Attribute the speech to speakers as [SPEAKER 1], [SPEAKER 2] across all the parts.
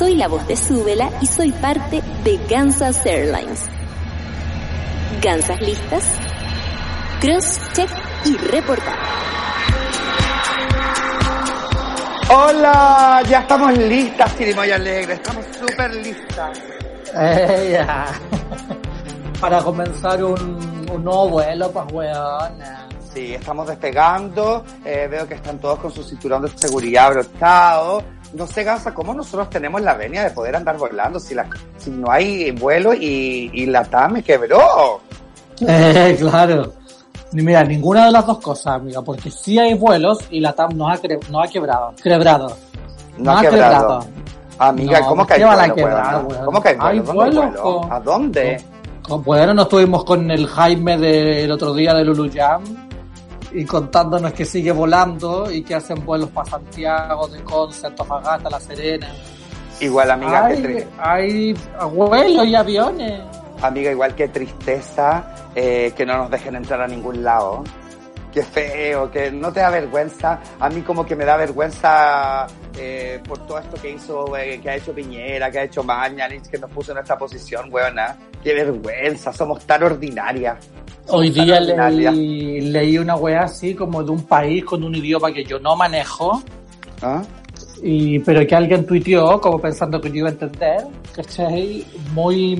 [SPEAKER 1] Soy la voz de Súbela y soy parte de Kansas Airlines. ¿Gansas listas? Cross, check y reportar.
[SPEAKER 2] Hola, ya estamos listas, Chirimoya Alegre, estamos súper listas.
[SPEAKER 3] Eh, ya. Para comenzar un, un nuevo vuelo, pues weón.
[SPEAKER 2] Sí, estamos despegando, eh, veo que están todos con su cinturón de seguridad abrochado. No sé, Gansa, ¿cómo nosotros tenemos la venia de poder andar volando si, la, si no hay vuelo y, y la TAM me quebró?
[SPEAKER 3] Eh, claro. Ni Mira, ninguna de las dos cosas, amiga, porque sí hay vuelos y la TAM nos ha, cre- nos ha quebrado. Quebrado.
[SPEAKER 2] No ha quebrado. Amiga,
[SPEAKER 3] No,
[SPEAKER 2] ¿cómo
[SPEAKER 3] ¿por
[SPEAKER 2] que hay vuelo,
[SPEAKER 3] quebrar,
[SPEAKER 2] weón? ¿Cómo que hay vuelo?
[SPEAKER 3] Hay
[SPEAKER 2] ¿Dónde hay
[SPEAKER 3] vuelos,
[SPEAKER 2] vuelo?
[SPEAKER 3] po.
[SPEAKER 2] ¿A dónde?
[SPEAKER 3] Con- Bueno, nos estuvimos con el Jaime del otro día de Lulu Jam y contándonos que sigue volando y que hacen vuelos para Santiago, de Conce, Antofagasta, La Serena.
[SPEAKER 2] Igual, amiga, qué
[SPEAKER 3] hay,
[SPEAKER 2] tri-
[SPEAKER 3] hay vuelos y aviones.
[SPEAKER 2] Amiga, igual que tristeza eh, que no nos dejen entrar a ningún lado. Qué feo, que no te da vergüenza. A mí como que me da vergüenza eh, por todo esto que hizo, eh, que ha hecho Piñera, que ha hecho Mañalich, que nos puso en esta posición, weona. Qué vergüenza, somos tan ordinarias.
[SPEAKER 3] Hoy día leí, leí una wea así como de un país con un idioma que yo no manejo,
[SPEAKER 2] ¿Ah?
[SPEAKER 3] y, pero que alguien tuiteó como pensando que yo iba a entender, ¿cachai? Muy,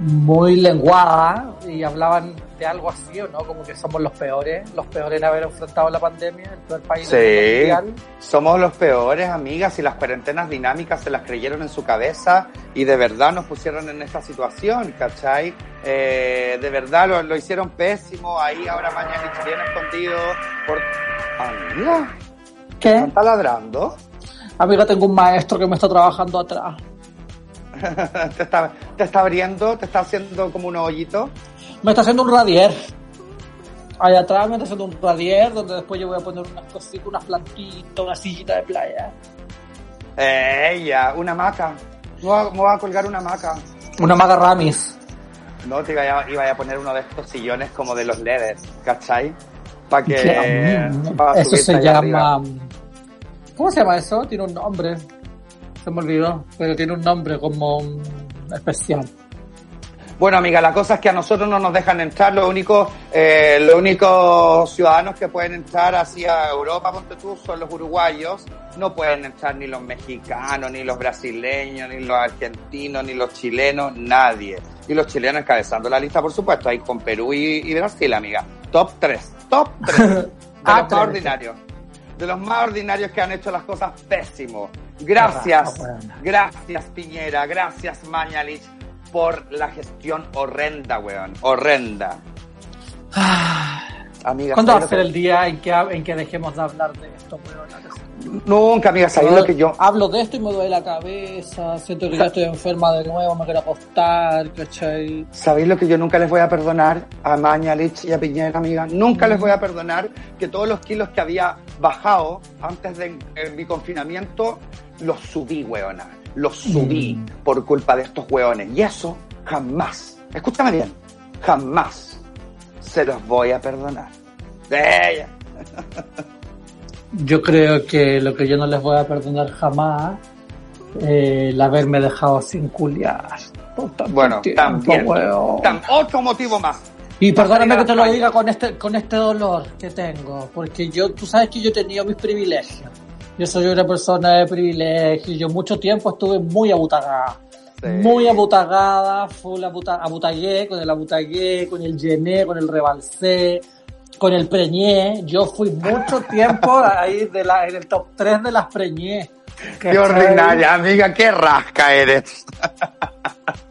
[SPEAKER 3] muy lenguada y hablaban de algo así, ¿o no? Como que somos los peores, los peores en haber enfrentado la pandemia, el peor país del mundo
[SPEAKER 2] Sí,
[SPEAKER 3] mundial.
[SPEAKER 2] somos los peores, amigas, y las cuarentenas dinámicas se las creyeron en su cabeza y de verdad nos pusieron en esta situación, ¿cachai? Eh, de verdad lo, lo hicieron pésimo, ahí ahora mañana viene escondido por... Amiga,
[SPEAKER 3] ¿Qué?
[SPEAKER 2] ¿no está ladrando?
[SPEAKER 3] Amiga, tengo un maestro que me está trabajando atrás.
[SPEAKER 2] ¿Te está, ¿Te está abriendo? ¿Te está haciendo como un hoyito?
[SPEAKER 3] Me está haciendo un radier. Allá atrás me está haciendo un radier donde después yo voy a poner unas cositas, unas plantitas, una sillita de playa.
[SPEAKER 2] Ella, una hamaca. Me voy a- me voy a colgar una hamaca.
[SPEAKER 3] Una maga ramis.
[SPEAKER 2] No, te iba a, iba a poner uno de estos sillones como de los leathers, ¿cachai? Para que...
[SPEAKER 3] Mm,
[SPEAKER 2] pa'
[SPEAKER 3] eso se
[SPEAKER 2] arriba.
[SPEAKER 3] llama... ¿Cómo se llama eso? Tiene un nombre. Se me olvidó, pero tiene un nombre como mm, especial.
[SPEAKER 2] Bueno, amiga, la cosa es que a nosotros no nos dejan entrar. Los únicos, eh, los únicos ciudadanos que pueden entrar hacia Europa, ponte tú, son los uruguayos. No pueden entrar ni los mexicanos, ni los brasileños, ni los argentinos, ni los chilenos, nadie. Y los chilenos encabezando la lista, por supuesto, ahí con Perú y, y Brasil, amiga. Top 3, top 3. De los más ordinarios. De los más ordinarios que han hecho las cosas pésimo. Gracias,
[SPEAKER 3] Ah,
[SPEAKER 2] gracias Piñera, gracias Mañalich por la gestión horrenda, weón. Horrenda. Amiga,
[SPEAKER 3] ¿Cuándo va a
[SPEAKER 2] ¿sabes
[SPEAKER 3] ser el día en que, en que dejemos de hablar de esto, weón?
[SPEAKER 2] Nunca, amiga, ¿sabes lo que yo...
[SPEAKER 3] Hablo de esto y me duele la cabeza, siento que ya estoy enferma de nuevo, me quiero acostar, ¿cachai?
[SPEAKER 2] ¿Sabéis lo que yo nunca les voy a perdonar a Mañalich y a Piñera, amiga? Nunca les voy a perdonar que todos los kilos que había bajado antes de en mi confinamiento los subí, weona. Los subí
[SPEAKER 3] Mm.
[SPEAKER 2] por culpa de estos weones. Y eso jamás, escúchame bien, jamás se los voy a perdonar. ¡Ella!
[SPEAKER 3] Yo creo que lo que yo no les voy a perdonar jamás eh, el haberme dejado sin culiar.
[SPEAKER 2] Bueno,
[SPEAKER 3] tiempo,
[SPEAKER 2] también. Tam- otro motivo más.
[SPEAKER 3] Y perdóname que te lo diga con este, con este dolor que tengo, porque yo, tú sabes que yo he tenido mis privilegios. Yo soy una persona de privilegio. Yo mucho tiempo estuve muy abutagada. Muy abutagada, full abuta, abutagué, con el abutagué, con el llené, con el rebalsé, con el preñé. Yo fui mucho tiempo ahí de la, en el top 3 de las preñé.
[SPEAKER 2] Qué ordinaria, amiga, qué rasca eres.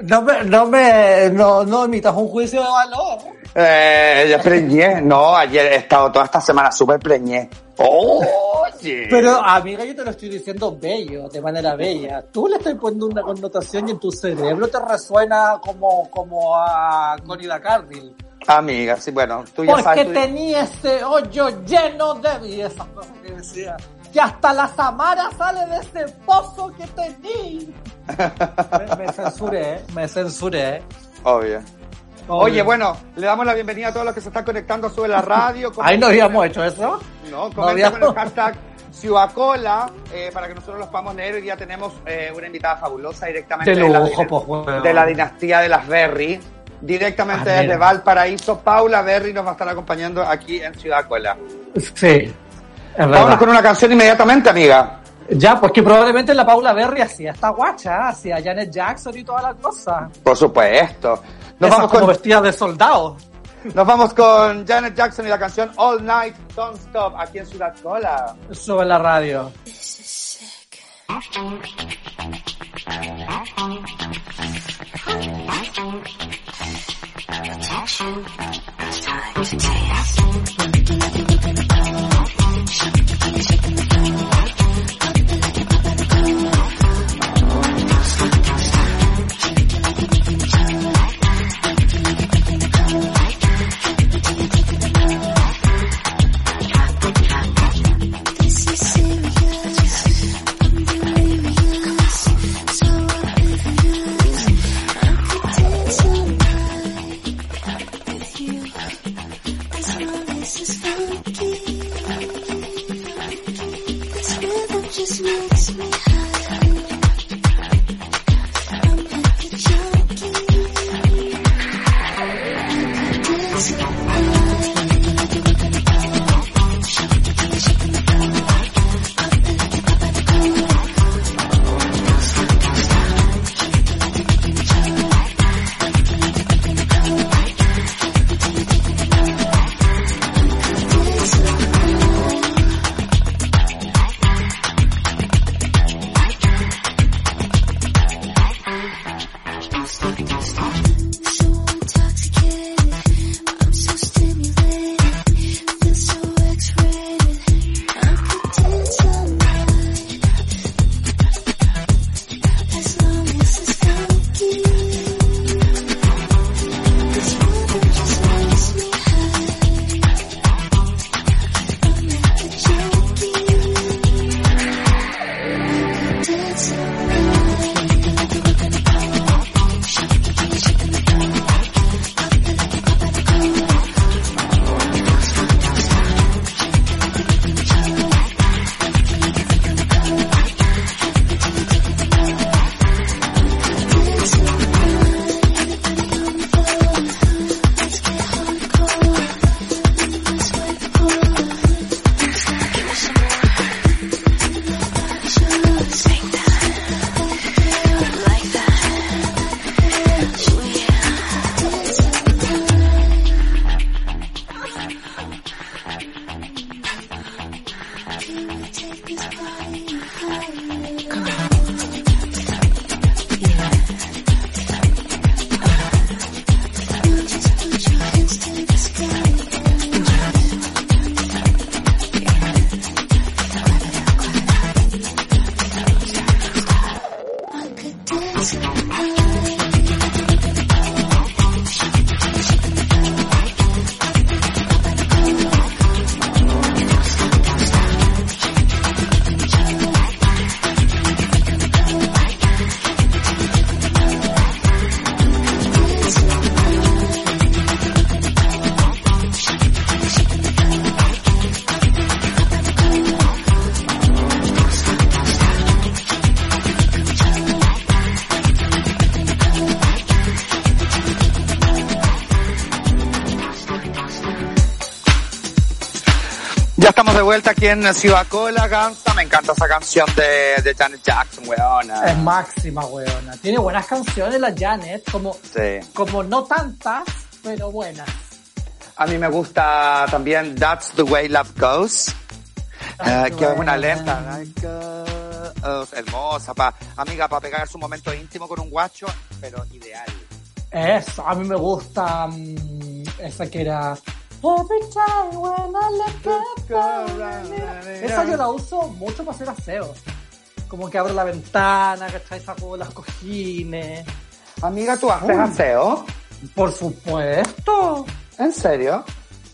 [SPEAKER 3] No me, no me, no, no emitas un juicio de valor.
[SPEAKER 2] Eh, preñé. No, ayer he estado toda esta semana súper preñé. Oye.
[SPEAKER 3] Pero amiga, yo te lo estoy diciendo bello, de manera bella. Tú le estás poniendo una connotación y en tu cerebro te resuena como, como a Connie Carville.
[SPEAKER 2] Amiga, sí, bueno, tú ya
[SPEAKER 3] Porque
[SPEAKER 2] sabes.
[SPEAKER 3] Porque tenía ese hoyo lleno de... Y esas cosas que decía. Que hasta la Samara sale de ese pozo que tenía. me, me censuré, me censuré.
[SPEAKER 2] Obvio. Oye, bueno, le damos la bienvenida a todos los que se están conectando sobre la radio.
[SPEAKER 3] Ahí no habíamos hecho eso.
[SPEAKER 2] No, comenten con el hashtag Ciudadcola eh, para que nosotros los podamos leer. Hoy día tenemos eh, una invitada fabulosa directamente
[SPEAKER 3] de,
[SPEAKER 2] la,
[SPEAKER 3] pues, bueno.
[SPEAKER 2] de la dinastía de las Berry. Directamente desde Valparaíso, Paula Berry nos va a estar acompañando aquí en Ciudad Cola.
[SPEAKER 3] Sí.
[SPEAKER 2] Vamos con una canción inmediatamente, amiga.
[SPEAKER 3] Ya, pues que probablemente la Paula Berry hacía esta guacha, hacía Janet Jackson y todas las cosas.
[SPEAKER 2] Por supuesto.
[SPEAKER 3] Nos vamos con vestidas de soldado.
[SPEAKER 2] Nos vamos con Janet Jackson y la canción All Night Don't Stop aquí en Ciudad Cola.
[SPEAKER 3] Sube la radio.
[SPEAKER 2] Vuelta aquí en Ciudad Cola, Gansa. Me encanta esa canción de, de Janet Jackson, weona.
[SPEAKER 3] Es máxima, weona. Tiene buenas canciones la Janet, como,
[SPEAKER 2] Sí.
[SPEAKER 3] como no tantas, pero buenas.
[SPEAKER 2] A mí me gusta también That's the Way Love Goes. Eh, que es una. Like, uh, hermosa, pa, amiga, para pegar su momento íntimo con un guacho, pero ideal.
[SPEAKER 3] Eso, a mí me gusta mm, esa que era Every time when I Esa yo la uso mucho para hacer aseo. Como que abro la ventana, ¿cachai? Saco las cojines.
[SPEAKER 2] Amiga, ¿tú haces
[SPEAKER 3] Uy.
[SPEAKER 2] aseo?
[SPEAKER 3] Por supuesto.
[SPEAKER 2] ¿En serio?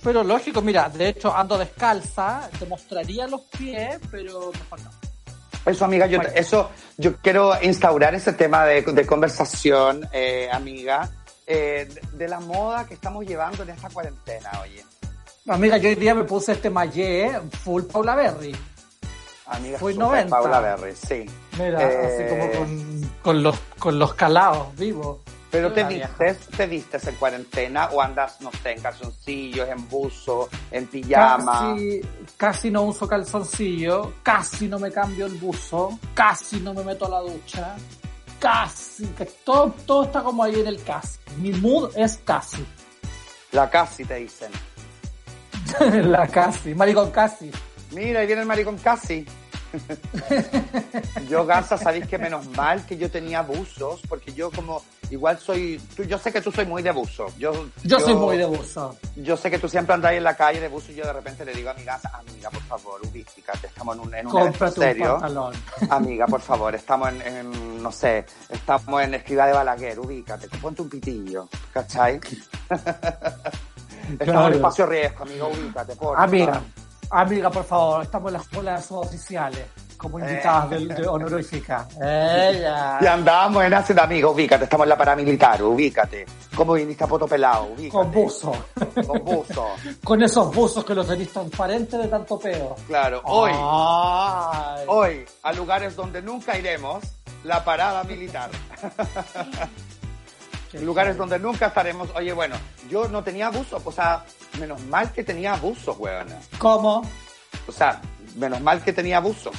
[SPEAKER 3] Pero lógico, mira, de hecho ando descalza, te mostraría los pies, pero mejor no.
[SPEAKER 2] Eso, amiga, yo,
[SPEAKER 3] Bueno.
[SPEAKER 2] eso, yo quiero instaurar ese tema de, de conversación, eh, amiga, eh, de, la moda que estamos llevando en esta cuarentena, oye.
[SPEAKER 3] Amiga, yo hoy día me puse este maillé full Paula Berry.
[SPEAKER 2] Amiga, súper
[SPEAKER 3] 90.
[SPEAKER 2] Paula Berry, sí.
[SPEAKER 3] Mira,
[SPEAKER 2] Eh,
[SPEAKER 3] así como con, con los, con los calados vivos.
[SPEAKER 2] Pero te vistes, te vistes en cuarentena o andas, no sé, en calzoncillos, en buzo, en pijama.
[SPEAKER 3] Casi, casi no uso calzoncillo, casi no me cambio el buzo, casi no me meto a la ducha, casi, que todo, todo está como ahí en el casi. Mi mood es casi.
[SPEAKER 2] La casi te dicen.
[SPEAKER 3] la casi, maricón casi.
[SPEAKER 2] Mira, ahí viene el maricón casi. yo, Garza, sabéis que menos mal que yo tenía buzos, porque yo como, igual soy, tú, yo sé que tú soy muy de buzo. Yo,
[SPEAKER 3] Yo, soy muy de buzo.
[SPEAKER 2] Yo sé que tú siempre andas ahí en la calle de buzo y yo de repente le digo a mi casa, amiga, por favor, ubícate, estamos en un, en un evento
[SPEAKER 3] un
[SPEAKER 2] serio.
[SPEAKER 3] pantalón.
[SPEAKER 2] Amiga, por favor, estamos en, en, no sé, estamos en Escriba de Balaguer, ubícate, ponte un pitillo, ¿cachai? estamos en
[SPEAKER 3] Claro.
[SPEAKER 2] espacio riesgo, amiga, ubícate, por
[SPEAKER 3] Amiga, amiga, por favor, estamos en las escuelas oficiales, como invitadas de, de honorífica. Ella.
[SPEAKER 2] Y andamos en ácido, amiga, ubícate, estamos en la paramilitar, ubícate. ¿Cómo viniste a poto pelado? Ubícate.
[SPEAKER 3] Con buzo.
[SPEAKER 2] Con buzo.
[SPEAKER 3] Con esos buzos que los tenéis transparentes de tanto peo.
[SPEAKER 2] Claro, hoy,
[SPEAKER 3] Ay.
[SPEAKER 2] hoy, a lugares donde nunca iremos, la parada militar. Lugares donde nunca estaremos. Oye, bueno, yo no tenía abuso, o sea, menos mal que tenía abusos, weona.
[SPEAKER 3] ¿Cómo?
[SPEAKER 2] O sea, menos mal que tenía abusos.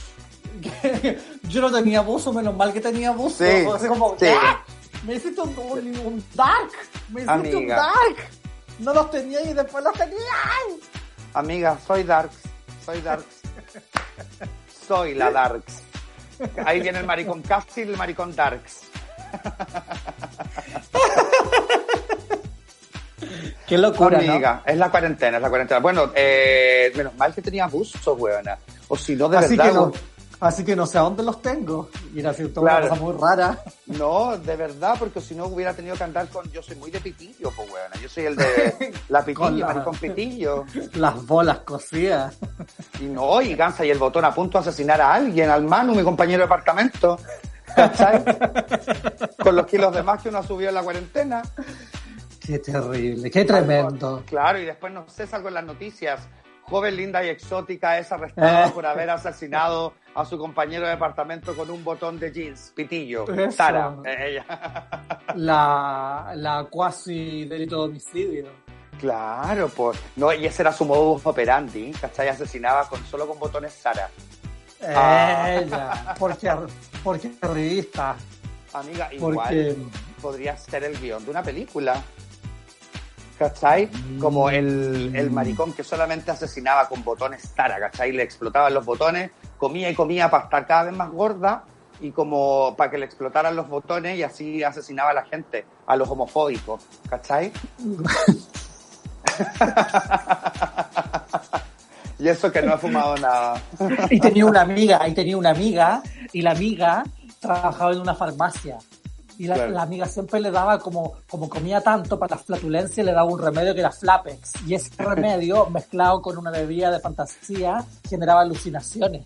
[SPEAKER 3] Yo no tenía buzo, menos mal que tenía buzo.
[SPEAKER 2] Sí,
[SPEAKER 3] Así como,
[SPEAKER 2] sí.
[SPEAKER 3] ¡ah! Me hiciste un, un- un dark. Me hiciste un dark. No los tenía y después los tenía.
[SPEAKER 2] Amiga, soy Darks, soy Darks. Soy la Darks. Ahí viene el maricón casi y el maricón Darks.
[SPEAKER 3] Qué locura, ¿no?
[SPEAKER 2] Amiga, es la cuarentena, es la cuarentena. Bueno, eh, menos mal que tenía abusos, weona. O si no, de
[SPEAKER 3] Así
[SPEAKER 2] verdad.
[SPEAKER 3] que, no, así que no sé a dónde los tengo. Era cierto,
[SPEAKER 2] Claro.
[SPEAKER 3] una cosa muy rara.
[SPEAKER 2] No, de verdad, porque si no hubiera tenido que andar con. Yo soy muy de pitillo, pues. Yo soy el de la
[SPEAKER 3] Con
[SPEAKER 2] pitillo,
[SPEAKER 3] la-
[SPEAKER 2] maricón pitillo.
[SPEAKER 3] Las bolas cosidas.
[SPEAKER 2] Y no, y Gansa y el botón a punto de asesinar a alguien, al Manu, mi compañero de apartamento. ¿Cachai? Con los kilos de más que uno ha subido en la cuarentena.
[SPEAKER 3] Qué terrible, qué tremendo.
[SPEAKER 2] Claro, y después no sé, salgo en las noticias. Joven linda y exótica es arrestada
[SPEAKER 3] Eh.
[SPEAKER 2] por haber asesinado a su compañero de departamento con un botón de jeans, pitillo.
[SPEAKER 3] Eso.
[SPEAKER 2] Sara, eh, ella.
[SPEAKER 3] La, la cuasi delito de homicidio.
[SPEAKER 2] Claro, pues. No, y ese era su modus operandi, ¿cachai? Asesinaba con, solo con botones Sara. Ah.
[SPEAKER 3] Ella, porque, porque es revista,
[SPEAKER 2] Amiga, igual
[SPEAKER 3] porque
[SPEAKER 2] podría ser el guion de una película. ¿Cachai? Como el, el maricón que solamente asesinaba con botones Sara, ¿cachai? Le explotaban los botones, comía y comía para estar cada vez más gorda y como para que le explotaran los botones y así asesinaba a la gente, a los homofóbicos, ¿cachai? y eso que no he fumado nada.
[SPEAKER 3] y tenía una amiga, y tenía una amiga, y la amiga trabajaba en una farmacia. Y la,
[SPEAKER 2] Claro.
[SPEAKER 3] la amiga siempre le daba, como, como comía tanto para las flatulencias, le daba un remedio que era Flapex. Y ese remedio, mezclado con una bebida de fantasía, generaba alucinaciones.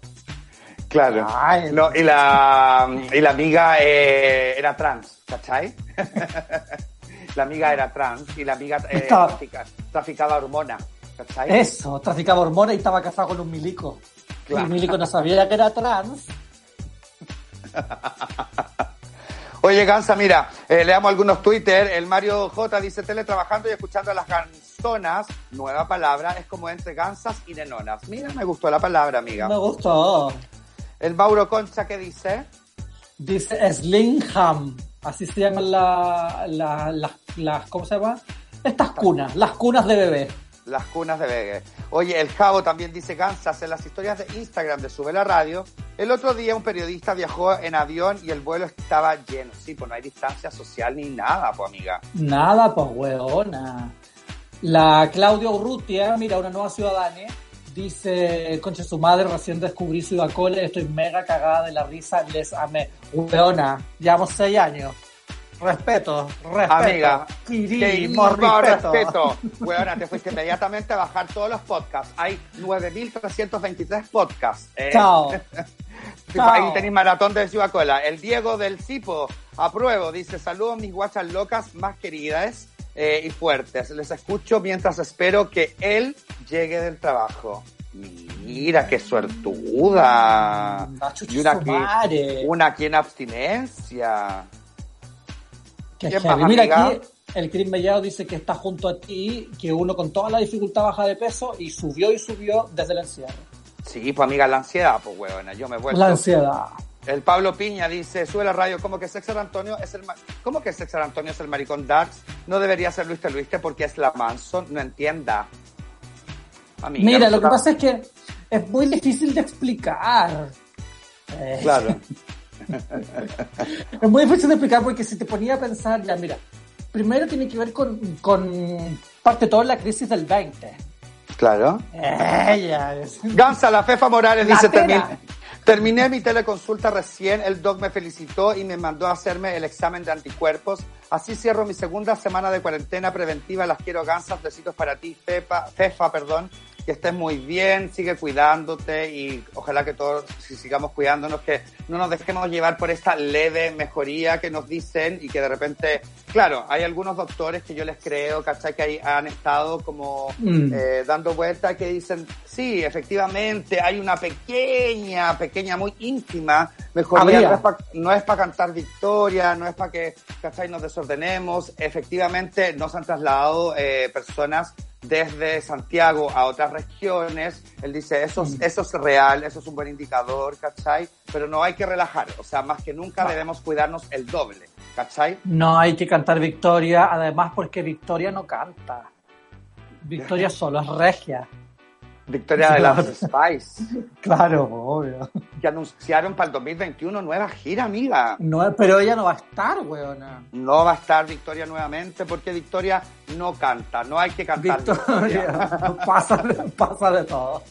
[SPEAKER 2] Claro.
[SPEAKER 3] Ay.
[SPEAKER 2] No, y la, y la amiga eh, era trans, ¿cachai? la amiga era trans y la amiga eh,
[SPEAKER 3] Estaba-
[SPEAKER 2] trafica- traficaba hormonas, ¿cachai?
[SPEAKER 3] Eso, traficaba hormonas y estaba casado con un milico.
[SPEAKER 2] Claro.
[SPEAKER 3] Y el milico no sabía que era trans.
[SPEAKER 2] Oye, Gansa, mira, eh, leamos algunos Twitter. El Mario J dice teletrabajando y escuchando las canciones canzonas, nueva palabra, es como entre gansas y nenonas. Mira, me gustó la palabra, amiga.
[SPEAKER 3] Me gustó.
[SPEAKER 2] El Mauro Concha, ¿qué dice?
[SPEAKER 3] Dice Slingham. Así se llaman la, la- las, las, ¿cómo se llama? Estas cunas, las cunas de bebé.
[SPEAKER 2] Las cunas de Vegue. Oye, el Javo también dice gansas en las historias de Instagram de Sube la Radio. El otro día un periodista viajó en avión y el vuelo estaba lleno. Sí, pues no hay distancia social ni nada, pues amiga.
[SPEAKER 3] Nada, pues weona. La Claudia Urrutia, mira, una nueva ciudadana, dice, concha su madre, recién descubrí Ciudad Cole, estoy mega cagada de la risa, les amé. Weona, llevamos seis años. Respeto, respeto.
[SPEAKER 2] Amiga, queridísimo
[SPEAKER 3] respeto.
[SPEAKER 2] respeto. Bueno, te fuiste inmediatamente a bajar todos los podcasts. Hay 9.323 podcasts. eh.
[SPEAKER 3] Chao. Chao.
[SPEAKER 2] Ahí tenéis maratón de Cola. El Diego del Cipo, apruebo, dice, saludos mis guachas locas más queridas eh, y fuertes. Les escucho mientras espero que él llegue del trabajo. Mira, qué suertuda.
[SPEAKER 3] Chucha
[SPEAKER 2] Y una aquí, una aquí en abstinencia.
[SPEAKER 3] Qué
[SPEAKER 2] ¿Quién
[SPEAKER 3] heavy.
[SPEAKER 2] más,
[SPEAKER 3] Mira aquí, el Cris Mellado dice que está junto a ti, que uno con toda la dificultad baja de peso y subió y subió desde el encierro.
[SPEAKER 2] Sí, pues amiga, la ansiedad, pues huevona, yo me he vuelto.
[SPEAKER 3] La ansiedad.
[SPEAKER 2] El Pablo Piña dice, sube la radio, como que Sexer Antonio es el ¿Cómo que Sexer Antonio es el maricón Darks? No debería ser Luis Luiste porque es la Manson, no entienda. Amiga,
[SPEAKER 3] Mira, lo que pasa es que es muy difícil de explicar. Eh,
[SPEAKER 2] Claro.
[SPEAKER 3] Es muy difícil de explicar porque si te ponía a pensar, ya mira, primero tiene que ver con, con parte de toda la crisis del 20.
[SPEAKER 2] Claro.
[SPEAKER 3] Ella es.
[SPEAKER 2] Gansa, la Fefa Morales
[SPEAKER 3] La
[SPEAKER 2] dice,
[SPEAKER 3] tela.
[SPEAKER 2] "Termin- terminé mi teleconsulta recién, el doc me felicitó y me mandó a hacerme el examen de anticuerpos. Así cierro mi segunda semana de cuarentena preventiva. Las quiero gansas, besitos para ti, Fefa, Fefa, perdón. Que estés muy bien, sigue cuidándote y ojalá que todos si sigamos cuidándonos, que no nos dejemos llevar por esta leve mejoría que nos dicen y que de repente, claro, hay algunos doctores que yo les creo, ¿cachai? Que ahí han estado como
[SPEAKER 3] Mm.
[SPEAKER 2] eh, dando vueltas que dicen, sí, efectivamente, hay una pequeña, pequeña, muy ínfima mejoría. No es, pa- no es para cantar victoria, no es para que, ¿cachai? Nos desordenemos. Efectivamente, nos han trasladado eh, personas desde Santiago a otras regiones. Él dice, eso, es- eso es real, eso es un buen indicador, ¿cachai? Pero no hay que relajar. O sea, más que nunca debemos cuidarnos el doble, ¿cachai?
[SPEAKER 3] No hay que cantar Victoria, además porque Victoria no canta. Victoria solo es regia.
[SPEAKER 2] Victoria de las Spice,
[SPEAKER 3] Claro, obvio.
[SPEAKER 2] que anunciaron para el 2021 nueva gira, amiga.
[SPEAKER 3] No, pero ella no va a estar, weona.
[SPEAKER 2] No va a estar Victoria nuevamente porque Victoria no canta, no hay que cantar. Victoria,
[SPEAKER 3] Victoria pasa, pasa de todo.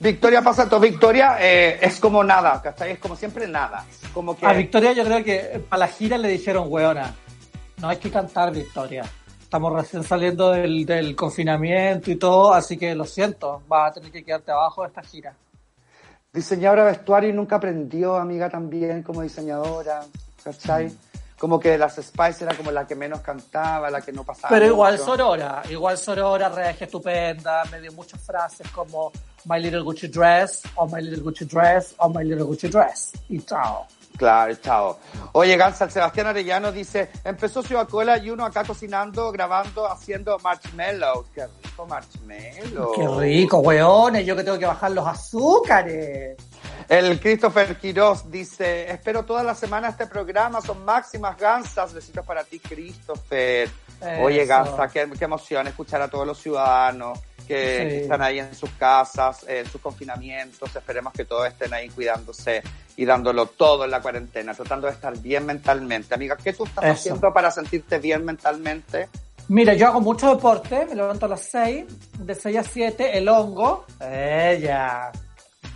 [SPEAKER 2] Victoria pasa todo. Victoria eh, es como nada, ¿cachai? Es como siempre nada. Como que
[SPEAKER 3] A Victoria yo creo que para la gira le dijeron, weona, no hay que cantar Victoria. Estamos recién saliendo del, del confinamiento y todo, así que lo siento, vas a tener que quedarte abajo de esta gira.
[SPEAKER 2] diseñadora de vestuario y nunca aprendió, amiga, también como diseñadora, ¿cachai? Como que las Spice era como la que menos cantaba, la que no pasaba.
[SPEAKER 3] Pero igual
[SPEAKER 2] mucho.
[SPEAKER 3] Sorora, igual Sorora, regia estupenda, me dio muchas frases como My Little Gucci Dress, o My Little Gucci Dress, o My Little Gucci Dress. Y chao.
[SPEAKER 2] Claro, chao. Oye, Gansa, el Sebastián Arellano dice, empezó Ciudad Cola y uno acá cocinando, grabando, haciendo marshmallows. Qué rico marshmallow.
[SPEAKER 3] Qué rico, weones, yo que tengo que bajar los azúcares.
[SPEAKER 2] El Christopher Quiroz dice, espero toda la semana este programa, son máximas gansas. Besitos para ti, Christopher. Oye. Gansa, qué, qué emoción escuchar a todos los ciudadanos que,
[SPEAKER 3] Sí.
[SPEAKER 2] están ahí en sus casas, en sus confinamientos. Esperemos que todos estén ahí cuidándose y dándolo todo en la cuarentena, tratando de estar bien mentalmente. Amiga, ¿qué tú estás
[SPEAKER 3] Eso.
[SPEAKER 2] haciendo para sentirte bien mentalmente?
[SPEAKER 3] Mira, yo hago mucho deporte, me levanto a las 6, de 6 a 7, el hongo. Ella.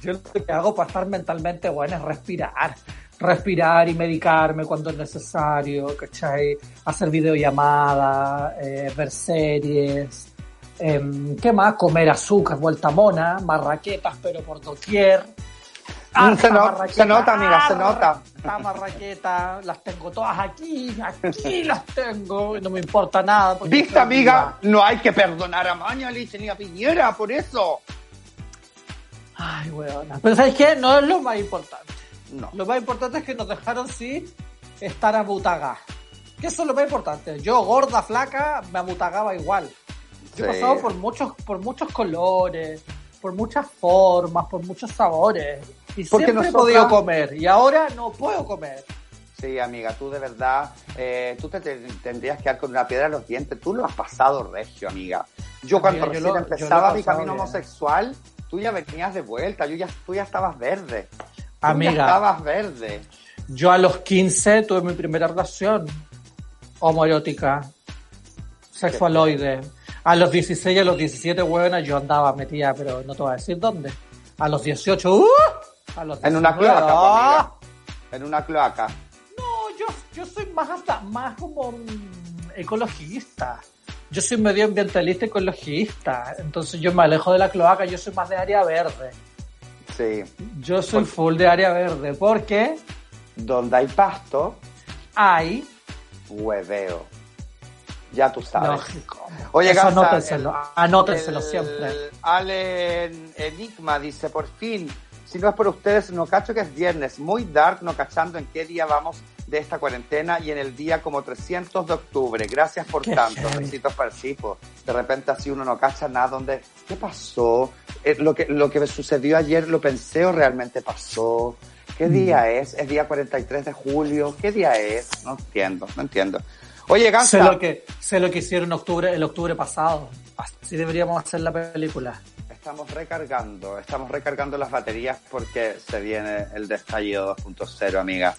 [SPEAKER 3] Yo lo que hago para estar mentalmente bueno es respirar. Respirar y medicarme cuando es necesario, ¿cachai? Hacer videollamadas, eh, ver series. em, ¿Qué más? Comer azúcar, vuelta mona, marraquetas, pero por doquier.
[SPEAKER 2] Mm, se no- se nota, amiga, se nota.
[SPEAKER 3] harta marraqueta, las tengo todas aquí, aquí las tengo, y no me importa nada.
[SPEAKER 2] ¿Viste, amiga? No hay que perdonar a Mañalich ni a Piñera por eso.
[SPEAKER 3] Ay, weona. Pero ¿sabes qué? No es lo más importante.
[SPEAKER 2] No.
[SPEAKER 3] Lo más importante es que nos dejaron sí estar a butaga. Que eso es lo más importante. Yo, gorda, flaca, me amutagaba igual. Yo he
[SPEAKER 2] Sí.
[SPEAKER 3] pasado por muchos, por muchos colores, por muchas formas, por muchos sabores. Y
[SPEAKER 2] Porque
[SPEAKER 3] siempre he
[SPEAKER 2] nosotras-
[SPEAKER 3] podido comer. Y ahora no puedo comer.
[SPEAKER 2] Sí, amiga, tú de verdad, eh, tú te, te- tendrías que dar con una piedra en los dientes. Tú lo has pasado regio, amiga. Yo cuando
[SPEAKER 3] Amiga,
[SPEAKER 2] recién
[SPEAKER 3] lo- yo lo he
[SPEAKER 2] empezaba mi camino
[SPEAKER 3] bien.
[SPEAKER 2] homosexual, tú ya venías de vuelta, yo ya, tú ya estabas verde.
[SPEAKER 3] Amiga.
[SPEAKER 2] ya estabas verde.
[SPEAKER 3] Yo a los 15 tuve mi primera relación homoerótica, sexualoide. A los 16 y a los 17, buena, yo andaba metida, pero no te voy a decir dónde. A los 18, ¡uh! A los
[SPEAKER 2] En una
[SPEAKER 3] 19,
[SPEAKER 2] cloaca, pues,
[SPEAKER 3] ¡ah!
[SPEAKER 2] En una cloaca.
[SPEAKER 3] No, yo, yo soy más hasta, más como mm, ecologista. Yo soy medioambientalista ecologista. Entonces yo me alejo de la cloaca, yo soy más de área verde.
[SPEAKER 2] Sí.
[SPEAKER 3] Yo soy full de área verde porque
[SPEAKER 2] Donde hay pasto,
[SPEAKER 3] hay
[SPEAKER 2] hueveo. Ya tú sabes.
[SPEAKER 3] lógico.
[SPEAKER 2] Oye,
[SPEAKER 3] Eso
[SPEAKER 2] Gansa,
[SPEAKER 3] anótenselo, anótenselo
[SPEAKER 2] el-
[SPEAKER 3] siempre.
[SPEAKER 2] Allen Enigma dice, por fin, si no es por ustedes, no cacho que es viernes, muy dark, no cachando en qué día vamos de esta cuarentena y en el día como 300 de octubre. Gracias por
[SPEAKER 3] Qué
[SPEAKER 2] tanto, besitos para el. De repente así uno no cacha nada, donde, ¿qué pasó? Eh, lo, que, lo que me sucedió ayer, ¿lo pensé o realmente pasó? ¿Qué
[SPEAKER 3] Mm.
[SPEAKER 2] día es? ¿Es día 43 de julio? ¿Qué día es? No entiendo, no entiendo. Oye, Gansa,
[SPEAKER 3] Sé lo que sé lo que hicieron octubre, el octubre pasado. Así deberíamos hacer la película.
[SPEAKER 2] Estamos recargando, estamos recargando las baterías porque se viene el destallido 2.0, amiga.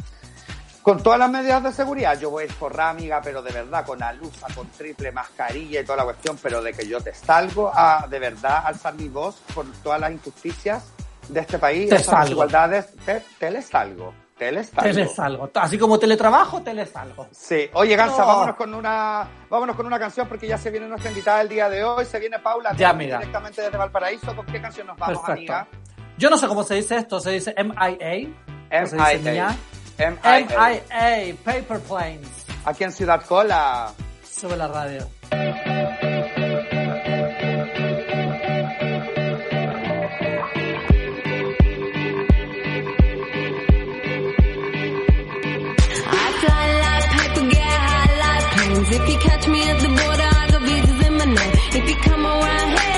[SPEAKER 2] Con todas las medidas de seguridad, yo voy a amiga, pero de verdad, con alusa, con triple mascarilla y toda la cuestión, pero de que yo te salgo a, de verdad, alzar mi voz por todas las injusticias de este país,
[SPEAKER 3] Te salgo.
[SPEAKER 2] desigualdades, te, te les salgo, te les salgo.
[SPEAKER 3] Te les salgo. Así como teletrabajo, te les salgo.
[SPEAKER 2] Sí, oye Gansa,
[SPEAKER 3] No.
[SPEAKER 2] vámonos con una vámonos con una canción porque ya se viene nuestra invitada el día de hoy, se viene Paula
[SPEAKER 3] Ya, amiga.
[SPEAKER 2] directamente desde Valparaíso, ¿con qué canción nos vamos,
[SPEAKER 3] Perfecto.
[SPEAKER 2] amiga?
[SPEAKER 3] Yo no sé cómo se dice esto, se dice MIA. ¿Cómo se dice, niña?
[SPEAKER 2] MIA.
[SPEAKER 3] MIA, Paper Planes.
[SPEAKER 2] Aquí en Ciudad Cola.
[SPEAKER 3] Sube la radio.
[SPEAKER 4] I fly like paper, get high. If you catch me at the border, I got visas in my name. If you come around here,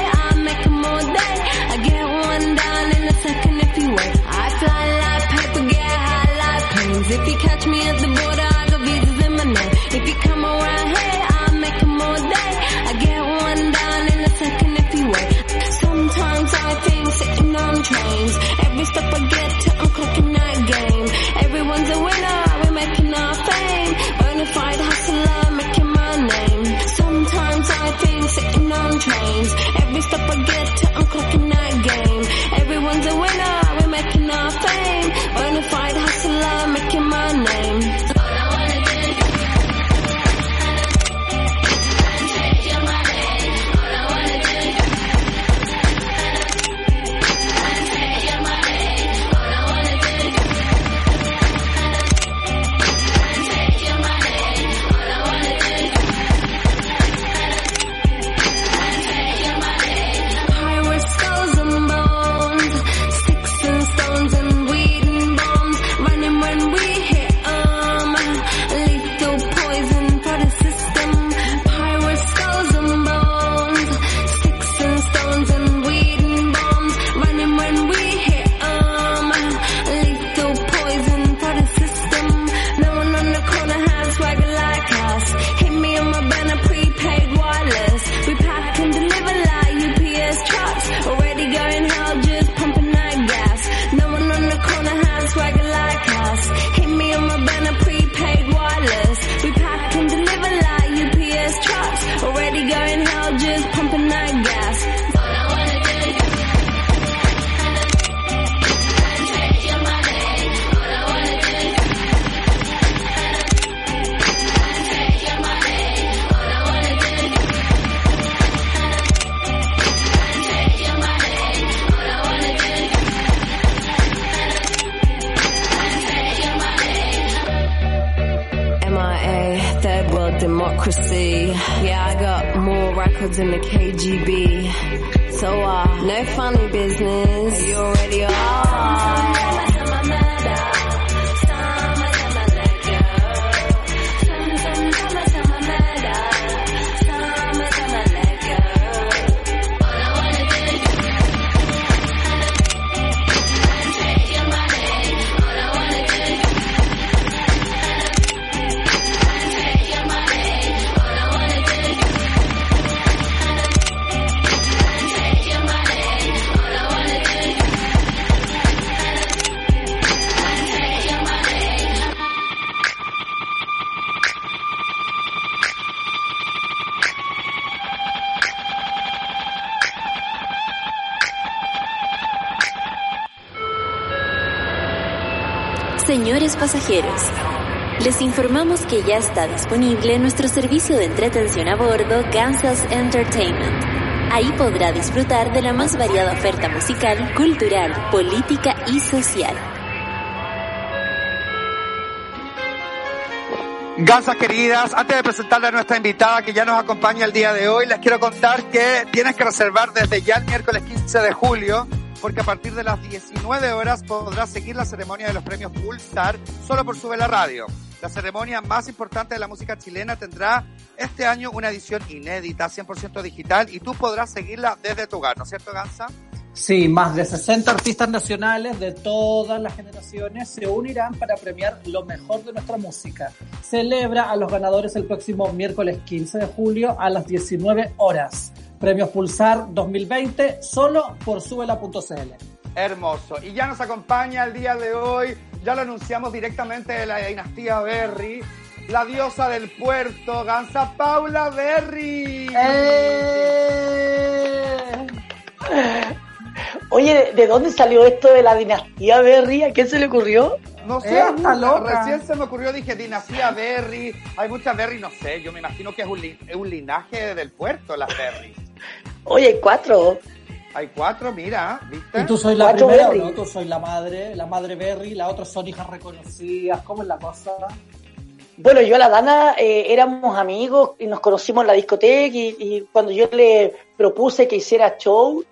[SPEAKER 4] If you catch me at the border, I got visas in my name. If you come around here, I'll make 'em all day. I get one down in a second if you wait. Sometimes I think sitting on trains. Every step I
[SPEAKER 1] les informamos que ya está disponible nuestro servicio de entretención a bordo Kansas Entertainment. Ahí podrá disfrutar de la más variada oferta musical, cultural, política y social.
[SPEAKER 2] Gansas queridas, antes de presentarle a nuestra invitada que ya nos acompaña el día de hoy, les quiero contar que tienes que reservar desde ya el miércoles 15 de julio, porque a partir de las 19 horas podrás seguir la ceremonia de los premios Pulsar solo por Sube la Radio. La ceremonia más importante de la música chilena tendrá este año una edición inédita, 100% digital, y tú podrás seguirla desde tu hogar, ¿no es cierto, Gansa?
[SPEAKER 3] Sí, más de 60 artistas nacionales de todas las generaciones se unirán para premiar lo mejor de nuestra música. Celebra a los ganadores el próximo miércoles 15 de julio a las 19 horas. Premios Pulsar 2020 solo por subela.cl.
[SPEAKER 2] Hermoso. Y ya nos acompaña el día de hoy, ya lo anunciamos directamente de la dinastía Berry, la diosa del puerto, Gansa Paula Berry.
[SPEAKER 3] ¡Eh!
[SPEAKER 5] Oye, ¿de- ¿de dónde salió esto de la dinastía Berry? ¿A quién se le ocurrió?
[SPEAKER 2] No sé,
[SPEAKER 3] Eh, está loca.
[SPEAKER 2] recién se me ocurrió, dije dinastía Berry, hay muchas Berry, no sé, yo me imagino que es un, li- es un linaje del puerto, las Berry.
[SPEAKER 5] Oye, hay cuatro.
[SPEAKER 2] Hay cuatro, mira, ¿viste?
[SPEAKER 3] ¿Y tú soy la
[SPEAKER 5] Cuatro
[SPEAKER 3] primera
[SPEAKER 5] Berry.
[SPEAKER 3] no? Tú soy la madre, la madre Berry, las otras son hijas reconocidas. ¿Cómo es la cosa?
[SPEAKER 5] Bueno, yo a la Dana eh, éramos amigos y nos conocimos en la discoteca y, y cuando yo le propuse que hiciera show,